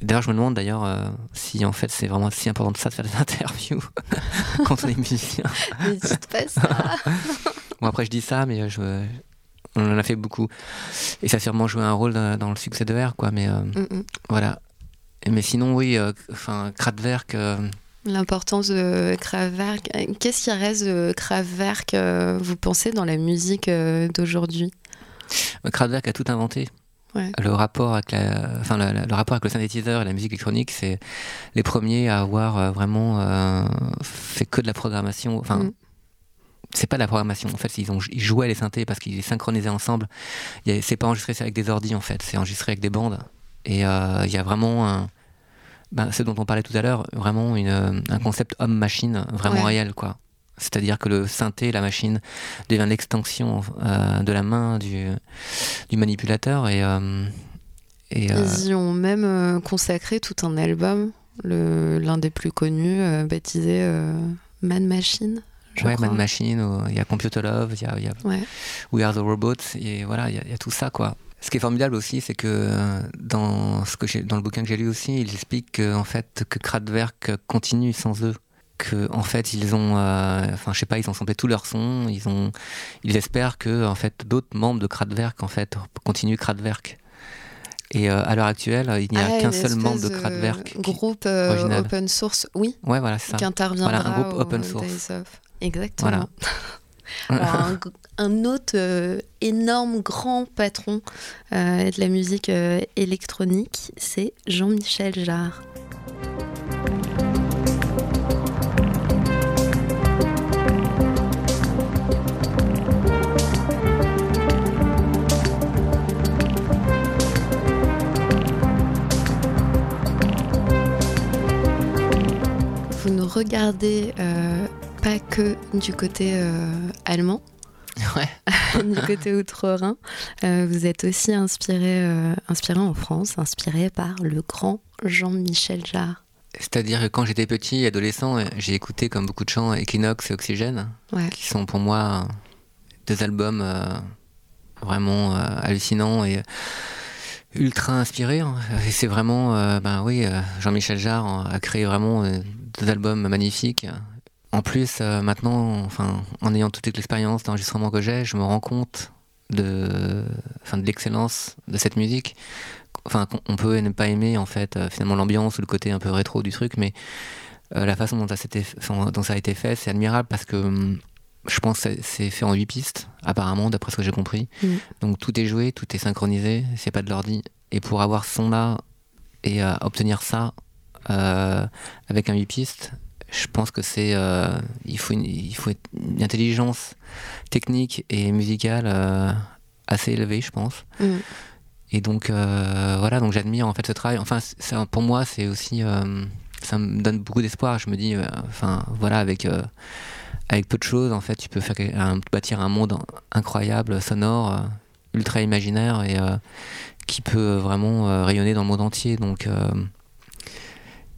d'ailleurs, je me demande d'ailleurs euh, si en fait c'est vraiment si important de ça de faire des interviews quand on est musicien. Mais dites pas ça Bon, après, je dis ça, mais je, on en a fait beaucoup. Et ça a sûrement joué un rôle dans, dans le succès de R, quoi. Mais euh, Mm, mm. voilà. Mais sinon, oui, euh, enfin, Kraftwerk. L'importance de Kraftwerk. Qu'est-ce qui reste de Kraftwerk, euh, vous pensez, dans la musique euh, d'aujourd'hui? Kraftwerk a tout inventé. Ouais. Le rapport avec la, enfin, la- la- le rapport avec le synthétiseur et la musique électronique, c'est les premiers à avoir euh, vraiment euh, fait que de la programmation. Enfin, Mm. c'est pas de la programmation. En fait, ils, ont, ils jouaient les synthés parce qu'ils les synchronisaient ensemble. C'est pas enregistré avec des ordis en fait, c'est enregistré avec des bandes. Et euh, il y a vraiment un, ben, ce dont on parlait tout à l'heure, vraiment une, euh, un concept homme-machine vraiment Ouais. réel, quoi. C'est-à-dire que le synthé, la machine, devient l'extension euh, de la main du, du manipulateur et, euh, et euh, Ils y ont même consacré tout un album, l'un des plus connus, baptisé Man Machine. je ouais, crois. Man Machine, il y a Computer Love, il y a, il y a Ouais. We Are the Robots, et voilà, il y, y a tout ça, quoi. Ce qui est formidable aussi, c'est que euh, dans, ce que dans le bouquin que j'ai lu aussi, il explique que, en fait, que Kraftwerk continue sans eux. Que, en fait, ils ont, euh, enfin, je sais pas, ils ont samplé tous leurs sons, ils ont, ils espèrent que, en fait, d'autres membres de Kraftwerk, en fait, continuent Kraftwerk. Et euh, à l'heure actuelle, il n'y a Ah, qu'un seul membre de Kraftwerk. Groupe euh, original. open source, oui. Ouais, voilà, c'est ça. Qui interviendra Voilà, un groupe open source. Exactement. Voilà. Alors, un, g- un autre euh, énorme grand patron euh, de la musique euh, électronique, c'est Jean-Michel Jarre. Vous nous regardez pas que du côté allemand, Ouais. du côté outre-Rhin. Euh, vous êtes aussi inspiré, euh, inspiré en France, inspiré par le grand Jean-Michel Jarre. C'est-à-dire que quand j'étais petit, adolescent, euh, j'ai écouté comme beaucoup de gens Equinox et Oxygène, Ouais. qui sont pour moi euh, deux albums euh, vraiment hallucinants et ultra inspirés. hein. Et c'est vraiment, euh, ben oui, euh, Jean-Michel Jarre a créé vraiment euh, deux albums magnifiques. En plus, euh, maintenant, enfin, en ayant toute l'expérience d'enregistrement que j'ai, je me rends compte de, enfin, de l'excellence de cette musique. enfin, on peut ne pas aimer en fait euh, finalement l'ambiance ou le côté un peu rétro du truc, mais euh, la façon dont ça, dont a été fait, c'est admirable parce que hum, je pense que c'est- fait en 8 pistes, apparemment, d'après ce que j'ai compris. Mm. Donc tout est joué, tout est synchronisé, c'est pas de l'ordi. Et pour avoir ce son-là et obtenir ça avec un 8 pistes, je pense que c'est euh, il faut une, il faut une intelligence technique et musicale euh, assez élevée, je pense. Mm. Et donc euh, voilà, donc j'admire en fait ce travail. Enfin, pour moi, c'est aussi ça me donne beaucoup d'espoir. Je me dis, enfin voilà, avec avec peu de choses, en fait, tu peux faire un- bâtir un monde incroyable, sonore, ultra imaginaire et qui peut vraiment rayonner dans le monde entier. Donc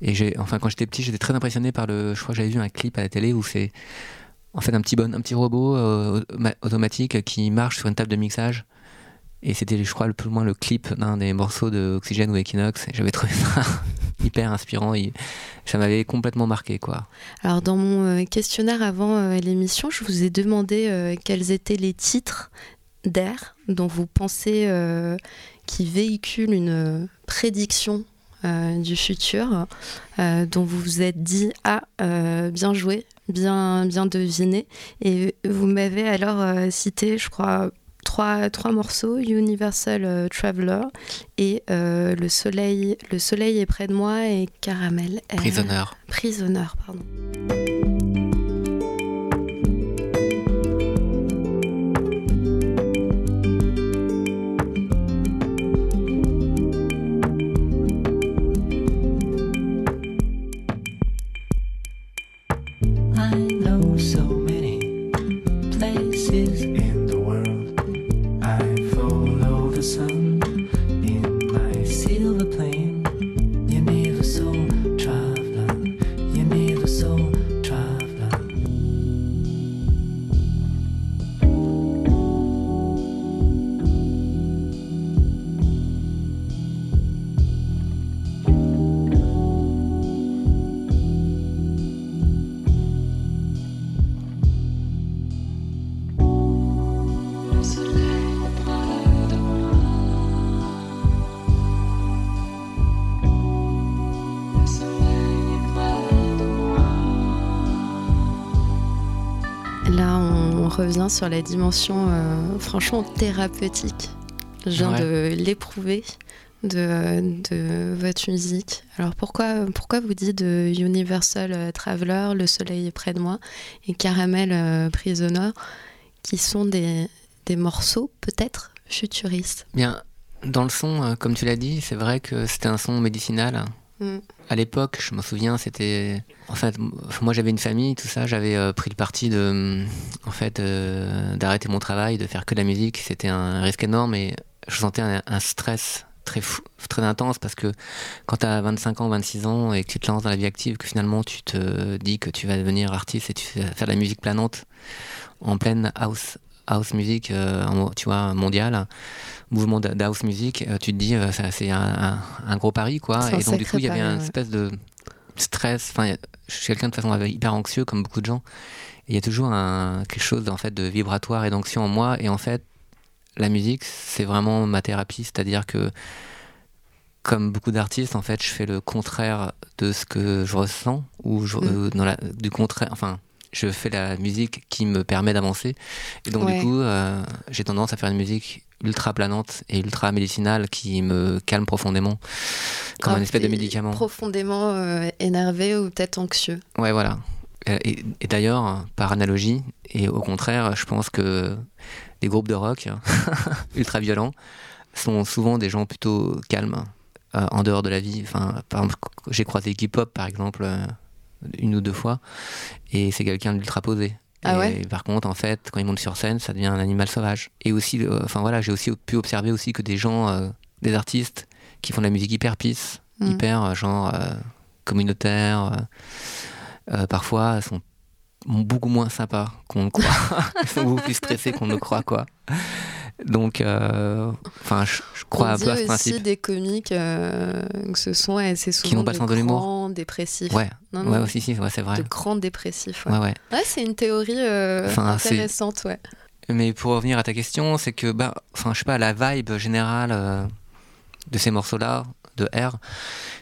et j'ai, enfin, quand j'étais petit, j'étais très impressionné par le. Je crois que j'avais vu un clip à la télé où c'est en fait un petit bon, un petit robot euh, automa- automatique qui marche sur une table de mixage. Et c'était, je crois, le plus loin le clip d'un des morceaux de Oxygène ou Equinox. J'avais trouvé ça hyper inspirant. Ça m'avait complètement marqué, quoi. Alors dans mon euh, questionnaire avant euh, l'émission, je vous ai demandé quels étaient les titres d'air dont vous pensez euh, qui véhiculent une prédiction du futur, euh, dont vous vous êtes dit ah euh, bien joué, bien bien deviné, et vous m'avez alors euh, cité, je crois. Trois, trois morceaux, Universal euh, Traveler et euh, le, soleil, le Soleil est près de moi et Caramel. Air. Prisoner. Prisoner, pardon. Revient sur la dimension euh, franchement thérapeutique. Je viens de l'éprouver de, de votre musique. Alors pourquoi, pourquoi vous dites de Universal Traveler, Le Soleil est près de moi, et Caramel euh, Prisoner, qui sont des, des morceaux peut-être futuristes? Bien, dans le son, euh, comme tu l'as dit, c'est vrai que c'était un son médicinal. Mm. À l'époque, je m'en souviens, c'était. En fait, moi j'avais une famille, tout ça, j'avais euh, pris le parti de. En fait, euh, d'arrêter mon travail, de faire que de la musique. C'était un risque énorme et je sentais un, stress très, très intense parce que quand tu as 25 ans, 26 ans et que tu te lances dans la vie active, que finalement tu te dis que tu vas devenir artiste et tu vas faire de la musique planante en pleine house, house music, euh, tu vois, mondiale mouvement de de house music, euh, tu te dis, euh, ça, c'est un, un- un gros pari, quoi. Et donc, du coup, il y avait une ouais. espèce de stress. Enfin, je suis quelqu'un de façon hyper anxieux, comme beaucoup de gens. Il y a toujours un, quelque chose en fait, de vibratoire et d'anxieux en moi. Et en fait, la musique, c'est vraiment ma thérapie. C'est-à-dire que, comme beaucoup d'artistes, en fait, je fais le contraire de ce que je ressens, ou je- Mm. euh, dans la, du contraire, enfin, je fais la musique qui me permet d'avancer. Et donc, Ouais. du coup, euh, j'ai tendance à faire une musique ultra planante et ultra médicinale qui me calme profondément, comme Ah, un espèce de médicament. Profondément euh, énervé ou peut-être anxieux. Ouais, voilà. Euh, Et, et d'ailleurs, par analogie, et au contraire, je pense que les groupes de rock ultra violents sont souvent des gens plutôt calmes, euh, en dehors de la vie. Enfin, par exemple, j'ai croisé Iggy Pop, par exemple, une ou deux fois, et c'est quelqu'un d'ultra posé. Ah et par contre, en fait, quand il monte sur scène, ça devient un animal sauvage. Et aussi, euh, enfin voilà, j'ai aussi pu observer aussi que des gens, euh, des artistes qui font de la musique hyper peace, Mm. hyper euh, genre euh, communautaire, parfois sont beaucoup moins sympas qu'on le croit. Ils sont beaucoup plus stressés qu'on ne le croit, quoi. Donc, euh, enfin, je, je crois à ce aussi principe. des comiques euh, que ce sont assez souvent Qui n'ont pas de le sens de l'humour. grands dépressifs. Ouais, Non, ouais, non, aussi, si, ouais, c'est vrai. De grands dépressifs. Ouais, ouais. c'est une théorie euh, intéressante, ouais. Mais pour revenir à ta question, c'est que, bah, enfin, je sais pas, la vibe générale, euh, de ces morceaux-là, de R,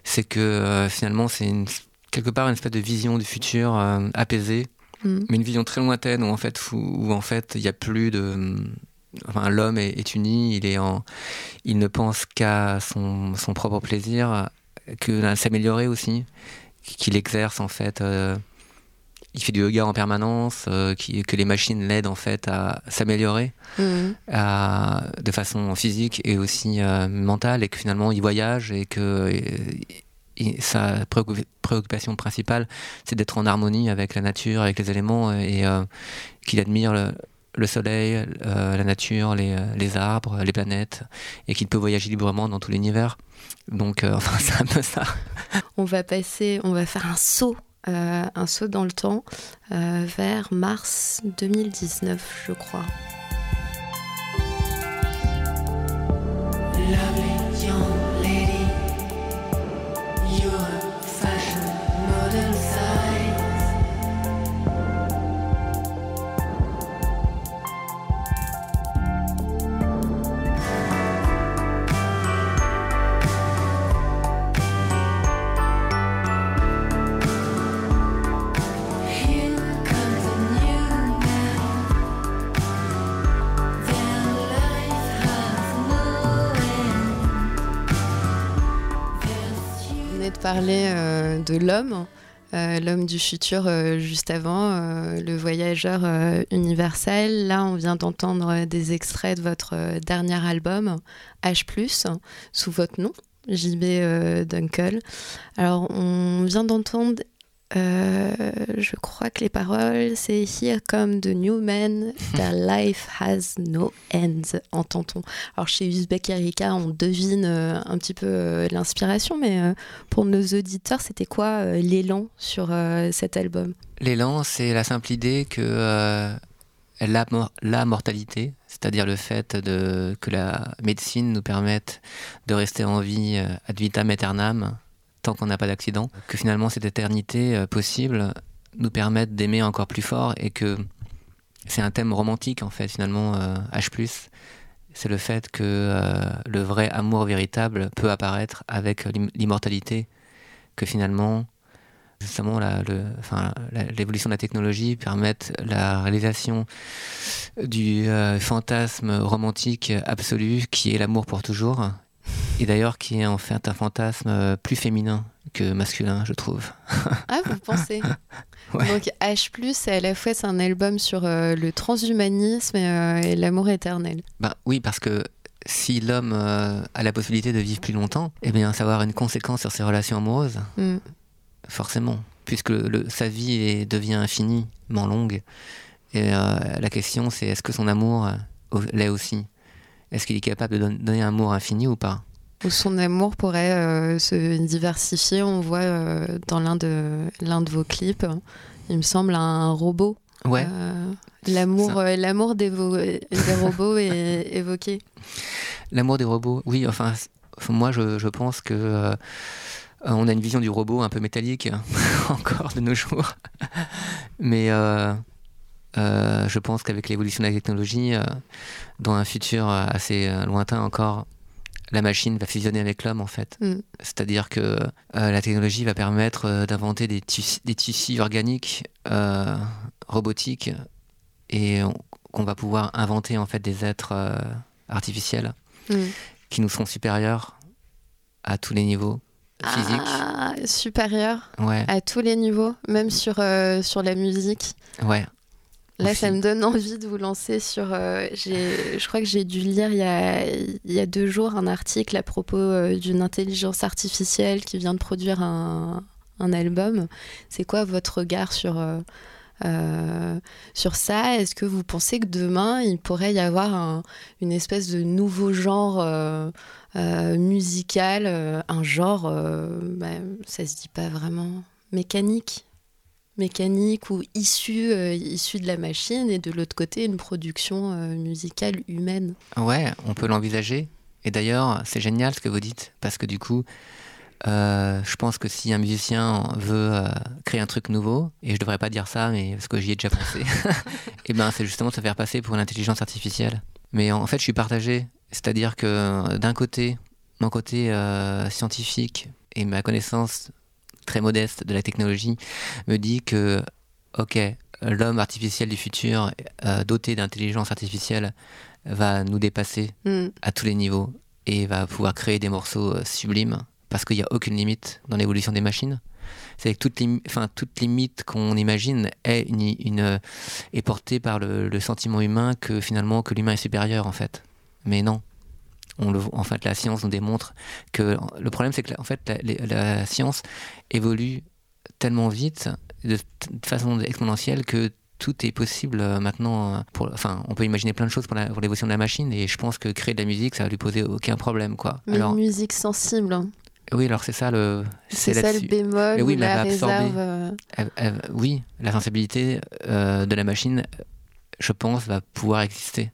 c'est que euh, finalement, c'est une- quelque part une espèce de vision du futur euh, apaisée, Mm. mais une vision très lointaine où en fait, où, où, en fait, il n'y a plus de. Enfin, l'homme est, est uni, il est en, il ne pense qu'à son, son propre plaisir, que s'améliorer aussi, qu'il exerce en fait. euh, il fait du yoga en permanence, euh, qui- que les machines l'aident en fait à s'améliorer Mhm. à- de façon physique et aussi euh, mentale, et que finalement il voyage et que et sa préoccup- préoccupation principale, c'est d'être en harmonie avec la nature, avec les éléments, et euh, qu'il admire le, le soleil, euh, la nature, les, euh, les arbres, les planètes, et qu'il peut voyager librement dans tout l'univers. Donc, euh, enfin, c'est un peu ça. On va passer, on va faire un saut, euh, un saut dans le temps euh, vers mars 2019, je crois. Lovely Euh, de l'homme, euh, l'homme du futur euh, juste avant, le voyageur universel. Là, on vient d'entendre des extraits de votre dernier album, H, sous votre nom, JB Dunkel. Alors, on vient d'entendre. Euh, je crois que les paroles, c'est Here come the new man, their life has no end, entend-on. Alors chez Uzbek Erika, on devine euh, un petit peu euh, l'inspiration, mais pour nos auditeurs, c'était quoi l'élan sur cet album? L'élan, c'est la simple idée que la, mor- la mortalité, c'est-à-dire le fait de, que la médecine nous permette de rester en vie ad vitam aeternam tant qu'on n'a pas d'accident, que finalement cette éternité euh, possible nous permette d'aimer encore plus fort et que c'est un thème romantique en fait finalement euh, H+. C'est le fait que euh, le vrai amour véritable peut apparaître avec l'im- l'immortalité, que finalement justement l'évolution de la technologie permette la réalisation du fantasme romantique absolu qui est l'amour pour toujours et d'ailleurs qui est en fait un fantasme euh, plus féminin que masculin je trouve Ah, vous pensez? Ouais. Donc H+, c'est à la fois c'est un album sur euh, le transhumanisme et, euh, et l'amour éternel. Ben oui, parce que si l'homme euh, a la possibilité de vivre plus longtemps, eh bien, ça va avoir une conséquence sur ses relations amoureuses, Mm. forcément, puisque le- sa vie est- devient infiniment longue. Et la question, c'est est-ce que son amour l'est aussi? Est-ce qu'il est capable de don- donner un amour infini ou pas? Son amour pourrait euh, se diversifier. On voit euh, dans l'un de, l'un de vos clips, il me semble, un robot. Ouais. Euh, l'amour, l'amour des, des robots est évoqué. L'amour des robots, oui, enfin, moi je, je pense que on a une vision du robot un peu métallique encore de nos jours. Mais euh, je pense qu'avec l'évolution de la technologie, euh, dans un futur euh, assez lointain encore, la machine va fusionner avec l'homme en fait. Mm. C'est-à-dire que euh, la technologie va permettre d'inventer des, tissus organiques, robotiques, et on- qu'on va pouvoir inventer en fait des êtres artificiels Mm. qui nous seront supérieurs à tous les niveaux physiques. Ah, supérieur Ouais. à tous les niveaux, même sur, euh, sur la musique. Ouais. Là, ça me donne envie de vous lancer sur. euh, je crois que j'ai dû lire il y, a, il y a deux jours un article à propos euh, d'une intelligence artificielle qui vient de produire un, un album. C'est quoi votre regard sur, euh, sur ça? Est-ce que vous pensez que demain, il pourrait y avoir un- une espèce de nouveau genre musical, un genre, bah, ça se dit pas vraiment, mécanique? Mécanique ou issu, euh, issu de la machine et de l'autre côté une production euh, musicale humaine. Ouais, on peut l'envisager. Et d'ailleurs, c'est génial ce que vous dites, parce que du coup, euh, je pense que si un musicien veut créer un truc nouveau, et je devrais pas dire ça, mais parce que j'y ai déjà pensé, et ben c'est justement de se faire passer pour une intelligence artificielle. Mais en fait, je suis partagé. C'est-à-dire que d'un côté, mon côté scientifique et ma connaissance très modeste de la technologie me dit que, ok, l'homme artificiel du futur, euh, doté d'intelligence artificielle, va nous dépasser Mm. à tous les niveaux et va pouvoir créer des morceaux euh, sublimes parce qu'il n'y a aucune limite dans l'évolution des machines. C'est que toute, lim- toute limite qu'on imagine est, une, une- est portée par le, le sentiment humain que finalement que l'humain est supérieur en fait. Mais non. On le, voit- en fait, la science nous démontre que le problème c'est que la- en fait la, science évolue tellement vite, de, de façon exponentielle que tout est possible euh, maintenant. euh, Pour, enfin, on peut imaginer plein de choses pour l'évolution de la machine et je pense que créer de la musique, ça va lui poser aucun problème, quoi. Mais Alors, une musique sensible. hein. oui, alors c'est ça le. C'est ça le bémol Mais oui, la réserve. euh, elle- elle- oui, la sensibilité euh, de la machine, je pense, va pouvoir exister.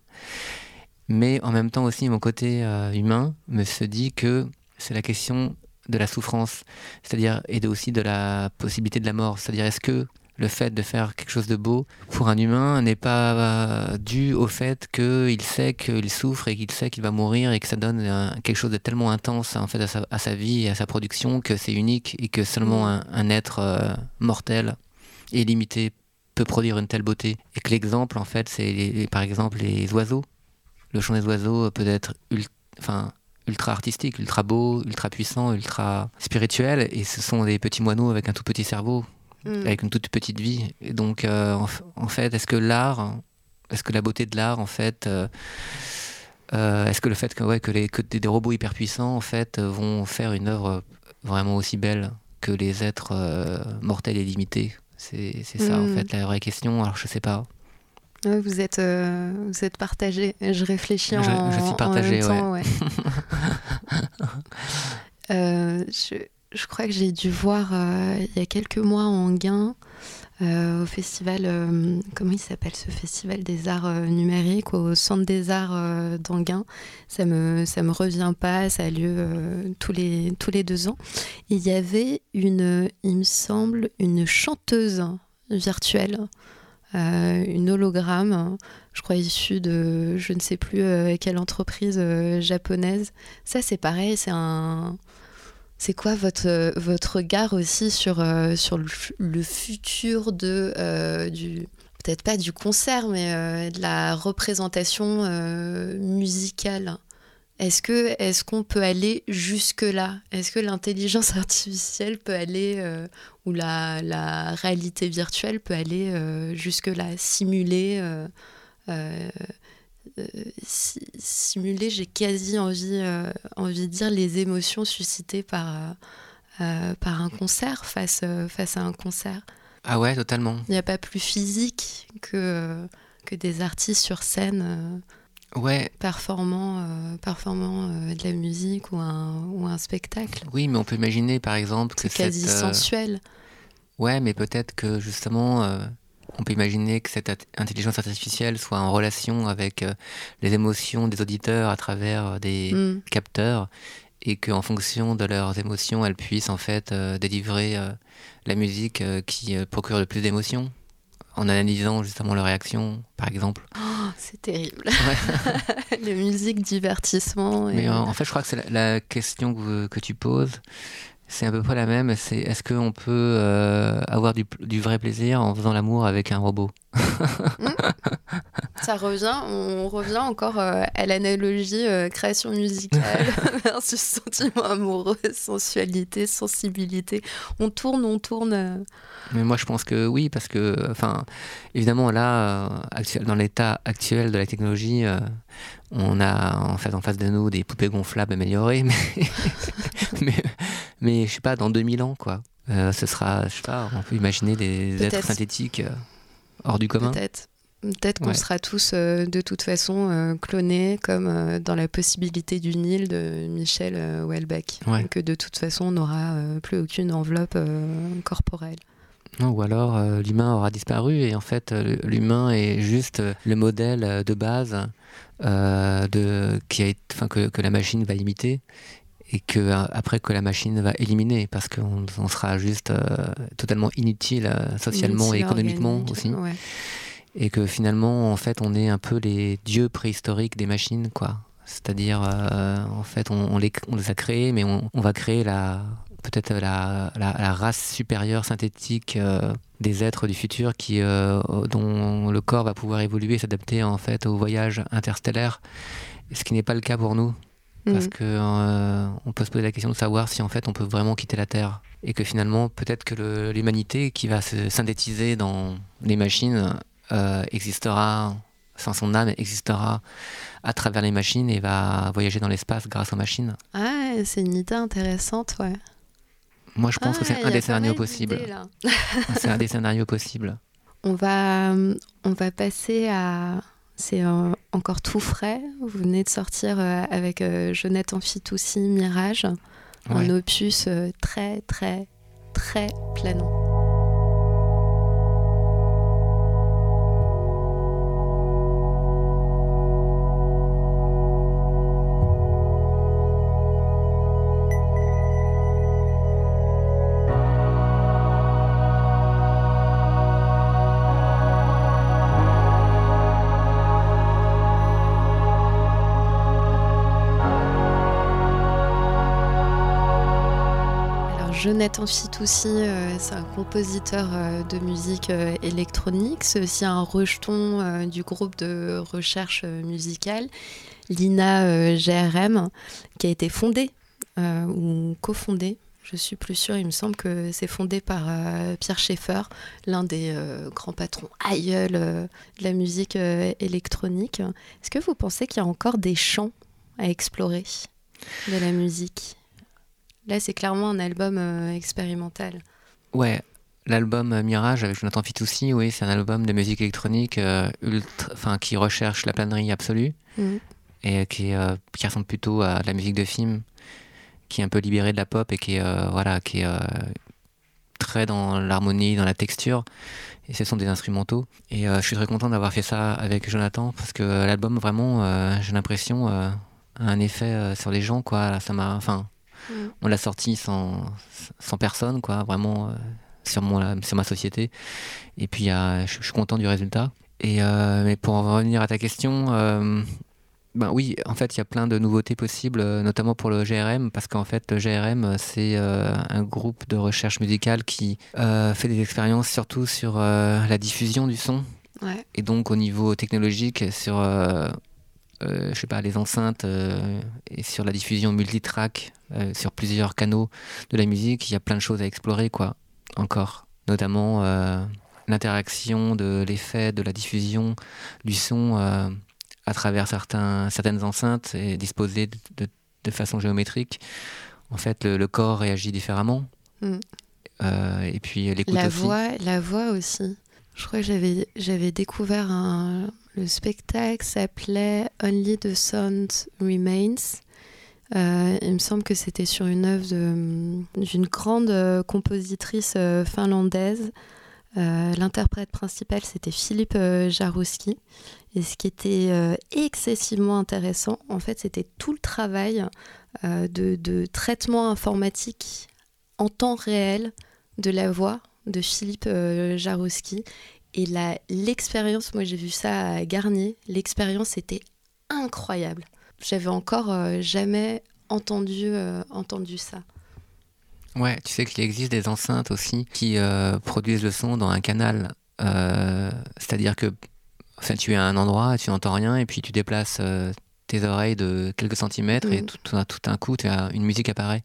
Mais en même temps aussi, mon côté euh, humain me se dit que c'est la question de la souffrance, c'est-à-dire et de- aussi de la possibilité de la mort. C'est-à-dire est-ce que le fait de faire quelque chose de beau pour un humain n'est pas euh, dû au fait qu'il sait qu'il souffre et qu'il sait qu'il va mourir et que ça donne euh, quelque chose de tellement intense en fait à sa, à sa vie et à sa production que c'est unique et que seulement un, un être euh, mortel et limité peut produire une telle beauté et que l'exemple en fait c'est par exemple les oiseaux le chant des oiseaux peut être ul- enfin ultra artistique ultra beau ultra puissant ultra spirituel et ce sont des petits moineaux avec un tout petit cerveau Mm. avec une toute petite vie. Et donc, euh, en, fait, est-ce que l'art, est-ce que la beauté de l'art, en fait, euh, euh, est-ce que le fait que, ouais, que, les, que des, robots hyper puissants, en fait, vont faire une œuvre vraiment aussi belle que les êtres mortels et limités C'est c'est ça, en Mm. fait, la vraie question. Alors, je sais pas. Ouais, vous êtes, euh, vous êtes partagé. Je réfléchis Je- en, je suis en partagé, même temps, ouais. Euh, je, je crois que j'ai dû voir euh, il y a quelques mois en Gain au festival, comment il s'appelle ce festival des arts numériques au Centre des Arts d'Anguin. Ça me, ça me revient pas, ça a lieu tous, les, tous les deux ans. Et il y avait une, il me semble, une chanteuse virtuelle, une hologramme, je crois issue de je ne sais plus euh, quelle entreprise euh, japonaise. Ça c'est pareil, c'est un... C'est quoi votre, euh, votre regard aussi sur, euh, sur le, futur de, euh, du, peut-être pas du concert, mais euh, de la représentation euh, musicale? Est-ce que est-ce qu'on peut aller jusque-là? Est-ce que l'intelligence artificielle peut aller, euh, ou la, la réalité virtuelle peut aller euh, jusque-là, simuler euh, si- simuler, j'ai quasi envie, envie de dire les émotions suscitées par, par un concert face, face à un concert. Ah ouais, totalement. Il n'y a pas plus physique que, que des artistes sur scène Ouais, performant, euh, performant euh, de la musique ou un, ou un spectacle. oui, mais on peut imaginer, par exemple, que C'est quasi cette, euh, sensuel. Ouais, mais peut-être que justement, on peut imaginer que cette int- intelligence artificielle soit en relation avec les émotions des auditeurs à travers des Mm. capteurs et qu'en fonction de leurs émotions, elle puisse en fait euh, délivrer euh, la musique euh, qui procure le plus d'émotions en analysant justement leurs réactions, par exemple. Oh, c'est terrible. la musique, divertissement. et- Mais euh, en fait, je crois que c'est la, la question que, que tu poses. C'est à peu près la même. C'est est-ce qu'on peut euh, avoir du, du vrai plaisir en faisant l'amour avec un robot? Ça revient, on revient encore euh, à l'analogie euh, création musicale versus sentiment amoureux, sensualité, sensibilité. On tourne, on tourne. euh, Mais moi, je pense que oui, parce que, enfin, évidemment, là, euh, actu- dans l'état actuel de la technologie, euh, on a en fait en face de nous des poupées gonflables améliorées, mais, mais, mais je sais pas, dans 2000 ans, quoi. Ce sera, je sais pas, on peut imaginer des êtres synthétiques hors du commun. Peut-être. Peut-être qu'on Ouais. sera tous euh, de toute façon euh, clonés, comme euh, dans la possibilité du Nil de Michel Houellebecq. Ouais. Que de toute façon, on n'aura plus aucune enveloppe corporelle. Non, ou alors l'humain aura disparu et en fait l'humain est juste le modèle de base de, qui a enfin, que, que la machine va imiter et que après que la machine va éliminer parce qu'on on sera juste totalement inutile socialement et économiquement aussi ouais. Et que finalement en fait on est un peu les dieux préhistoriques des machines quoi C'est-à-dire, euh, en fait, on, on les, on les a créés, mais on, on va créer la peut-être la, la, la race supérieure synthétique euh, des êtres du futur qui, euh, dont le corps va pouvoir évoluer s'adapter en fait au voyage interstellaire, ce qui n'est pas le cas pour nous. Parce Mhm. que euh, on peut se poser la question de savoir si en fait on peut vraiment quitter la Terre et que finalement peut-être que l'humanité qui va se synthétiser dans les machines euh, existera, enfin son âme existera à travers les machines et va voyager dans l'espace grâce aux machines. Ah, c'est une idée intéressante, ouais. Moi je pense Ah, que c'est il y un des scénarios possibles. c'est un des scénarios possibles. On va, on va passer à. C'est euh, encore tout frais. Vous venez de sortir euh, avec euh, Jonathan Fitoussi, Mirage, un Ouais. opus euh, très, très, très planant. Jonathan Fitoussi, euh, c'est un compositeur euh, de musique euh, électronique. C'est aussi un rejeton du groupe de recherche musicale, l'INA GRM, qui a été fondé ou cofondé. Je suis plus sûre, il me semble que c'est fondé par Pierre Schaeffer, l'un des grands patrons aïeuls de la musique électronique. Est-ce que vous pensez qu'il y a encore des champs à explorer de la musique? Là, c'est clairement un album euh, expérimental. Ouais, l'album euh, Mirage avec Jonathan Fitoussi, oui, c'est un album de musique électronique euh, ultra, qui recherche la planerie absolue Mhm. et qui, euh, qui ressemble plutôt à de la musique de film, qui est un peu libérée de la pop et qui est voilà, qui est très dans l'harmonie, dans la texture. Et ce sont des instrumentaux. Et je suis très content d'avoir fait ça avec Jonathan parce que l'album vraiment, j'ai l'impression, a un effet sur les gens quoi. Ça m'a, enfin, Mhm. on l'a sorti sans, sans personne, quoi, vraiment euh, sur, mon, sur ma société. Et puis, euh, je suis content du résultat. Et, euh, mais pour en revenir à ta question, euh, ben oui, en fait, il y a plein de nouveautés possibles, euh, notamment pour le GRM, parce qu'en fait, le GRM, euh, c'est euh, un groupe de recherche musicale qui euh, fait des expériences surtout sur euh, la diffusion du son. Ouais. Et donc, au niveau technologique, sur euh, euh, je sais pas, les enceintes euh, et sur la diffusion multitrack euh, sur plusieurs canaux de la musique, il y a plein de choses à explorer, quoi, encore. Notamment euh, l'interaction de l'effet de la diffusion du son euh, à travers certains, certaines enceintes et disposées de, de- de façon géométrique. En fait, le, le corps réagit différemment. Mm. Euh, et puis l'écoute La aussi. voix, la voix aussi. Je crois que j'avais, j'avais découvert un, le spectacle s'appelait Only the Sound Remains. Euh, il me semble que c'était sur une œuvre d'une grande euh, compositrice euh, finlandaise. L'interprète principal, c'était Philippe Jarouski. Et ce qui était excessivement intéressant, en fait, c'était tout le travail de, de traitement informatique en temps réel de la voix de Philippe Jarouski. Et l'expérience, moi j'ai vu ça à Garnier, l'expérience était incroyable. J'avais encore euh, jamais entendu, euh, entendu ça. Ouais, tu sais qu'il existe des enceintes aussi qui euh, produisent le son dans un canal. C'est-à-dire que tu es à un endroit, tu n'entends rien, et puis tu déplaces tes oreilles de quelques centimètres, et Mhm. tout, tout, tout un coup, tu as une musique apparaît.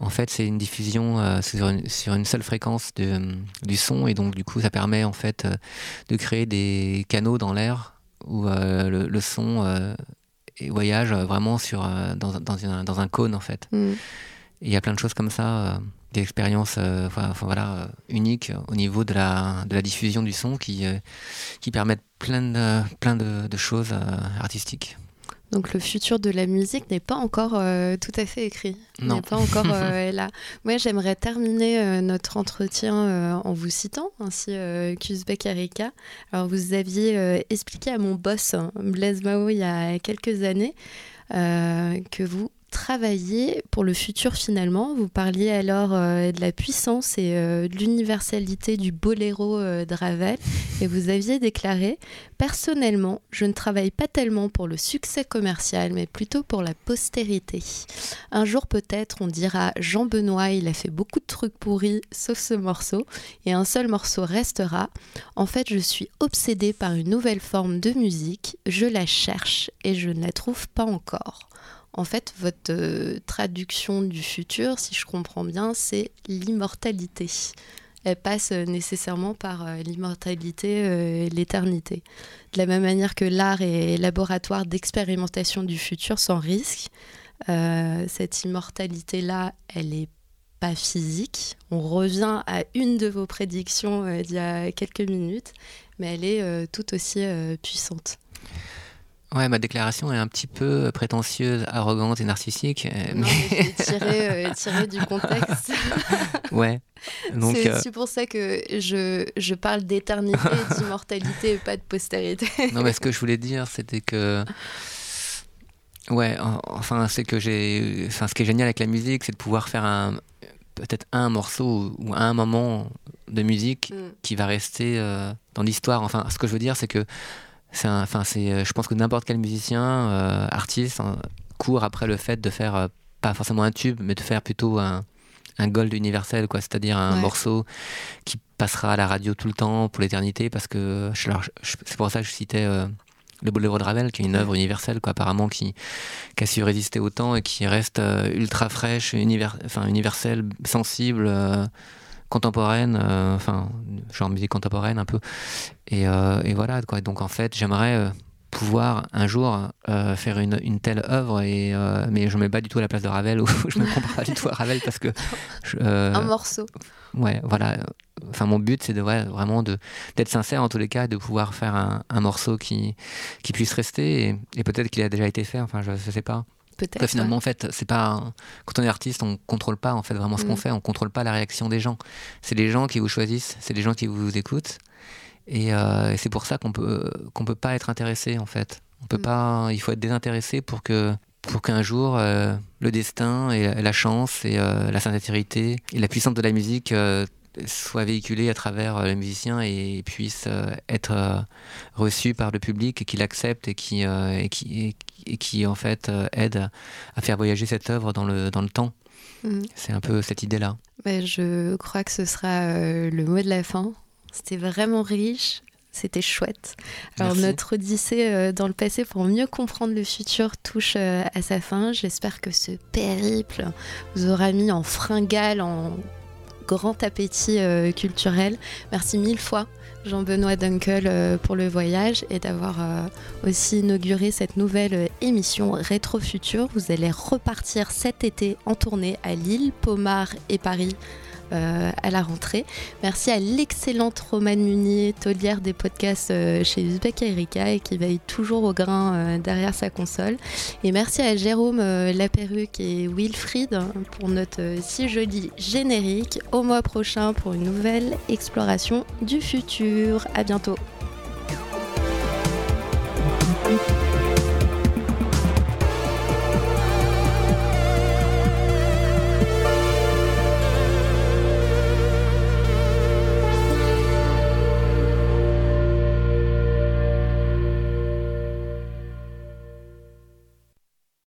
En fait, c'est une diffusion euh, sur, une, sur une seule fréquence de, du son, et donc du coup, ça permet en fait euh, de créer des canaux dans l'air où euh, le, le son euh, voyage vraiment sur, euh, dans, dans, un, dans un cône en fait. Mm. Il y a plein de choses comme ça, euh, des expériences euh, enfin, voilà, euh, uniques au niveau de la, de la diffusion du son qui, euh, qui permettent plein de, plein de, de choses euh, artistiques. Donc le futur de la musique n'est pas encore euh, tout à fait écrit, Non. n'est pas encore euh, là. Moi j'aimerais terminer euh, notre entretien euh, en vous citant, ainsi Kuzbek Erika. Alors vous aviez expliqué à mon boss, hein, Blaise Mao, il y a quelques années, que vous travailler pour le futur finalement. Vous parliez alors euh, de la puissance et euh, de l'universalité du boléro euh, de Ravel et vous aviez déclaré Personnellement, je ne travaille pas tellement pour le succès commercial mais plutôt pour la postérité. Un jour peut-être on dira Jean Benoît, il a fait beaucoup de trucs pourris sauf ce morceau et un seul morceau restera. En fait, je suis obsédée par une nouvelle forme de musique, je la cherche et je ne la trouve pas encore. En fait, votre euh, traduction du futur, si je comprends bien, c'est l'immortalité. Elle passe euh, nécessairement par euh, l'immortalité et l'éternité. De la même manière que l'art est laboratoire d'expérimentation du futur sans risque, cette immortalité-là, elle n'est pas physique. On revient à une de vos prédictions d'il y a quelques minutes, mais elle est tout aussi puissante. Ouais, ma déclaration est un petit peu prétentieuse, arrogante et narcissique. euh, Non, mais tiré, euh, tiré du contexte. Ouais. C'est euh, pour ça que je, je parle d'éternité, d'immortalité et pas de postérité. non, mais ce que je voulais dire, c'était que. Ouais, en- enfin, c'est que j'ai. Enfin, ce qui est génial avec la musique, c'est de pouvoir faire un. Peut-être un morceau ou un moment de musique Mm. qui va rester euh, dans l'histoire. Enfin, ce que je veux dire, c'est que. Enfin, c'est, euh, je pense que n'importe quel musicien, euh, artiste, hein, court après le fait de faire euh, pas forcément un tube, mais de faire plutôt un, un gold universel, quoi. C'est-à-dire un Ouais. morceau qui passera à la radio tout le temps pour l'éternité, parce que c'est pour ça que je citais euh, le Boléro de Ravel, qui est une œuvre universelle, quoi, apparemment, qui, qui a su résister au temps et qui reste ultra fraîche, univers, enfin, universelle, sensible, contemporaine, euh, enfin, genre musique contemporaine un peu. Et, euh, et voilà, quoi. Donc en fait, j'aimerais euh, pouvoir un jour euh, faire une, une telle œuvre, et, mais je ne mets pas du tout à la place de Ravel, ou je ne me compare pas du tout à Ravel parce que. je- Un morceau. Ouais, voilà. Enfin, mon but, c'est de ouais, vraiment d'être sincère en tous les cas, de pouvoir faire un, un morceau qui qui puisse rester et, et peut-être qu'il a déjà été fait. Enfin, je, je sais pas. Peut-être. Finalement, ouais. en fait, c'est pas quand on est artiste, on contrôle pas en fait vraiment ce qu'on Mm. fait. On contrôle pas la réaction des gens. C'est les gens qui vous choisissent, c'est les gens qui vous écoutent. Et, euh, et c'est pour ça qu'on peut qu'on peut pas être intéressé en fait. On peut Mm. pas. Il faut être désintéressé pour que pour qu'un jour euh, le destin et la chance et euh, la sincérité et la puissance de la musique soient véhiculés à travers euh, les musiciens et puissent euh, être euh, reçus par le public et qui l'acceptent et qui et qui et, qui en fait aident à faire voyager cette œuvre dans le dans le temps. Mm. C'est un peu cette idée là. Ouais, je crois que ce sera le mot de la fin. C'était vraiment riche. C'était chouette. Alors Merci. notre odyssée dans le passé pour mieux comprendre le futur touche à sa fin. J'espère que ce périple vous aura mis en fringale, en grand appétit euh, culturel. Merci mille fois Jean-Benoît Dunkel euh, pour le voyage et d'avoir euh, aussi inauguré cette nouvelle émission Rétro Futur. Vous allez repartir cet été en tournée à Lille, Pomard et Paris à la rentrée. Merci à l'excellente Romane Munier, taulière des podcasts euh, chez Uzbek Erika et qui veille toujours au grain euh, derrière sa console. Et merci à Jérôme euh, Laperruque et Wilfried hein, pour notre euh, si joli générique. Au mois prochain pour une nouvelle exploration du futur. À bientôt.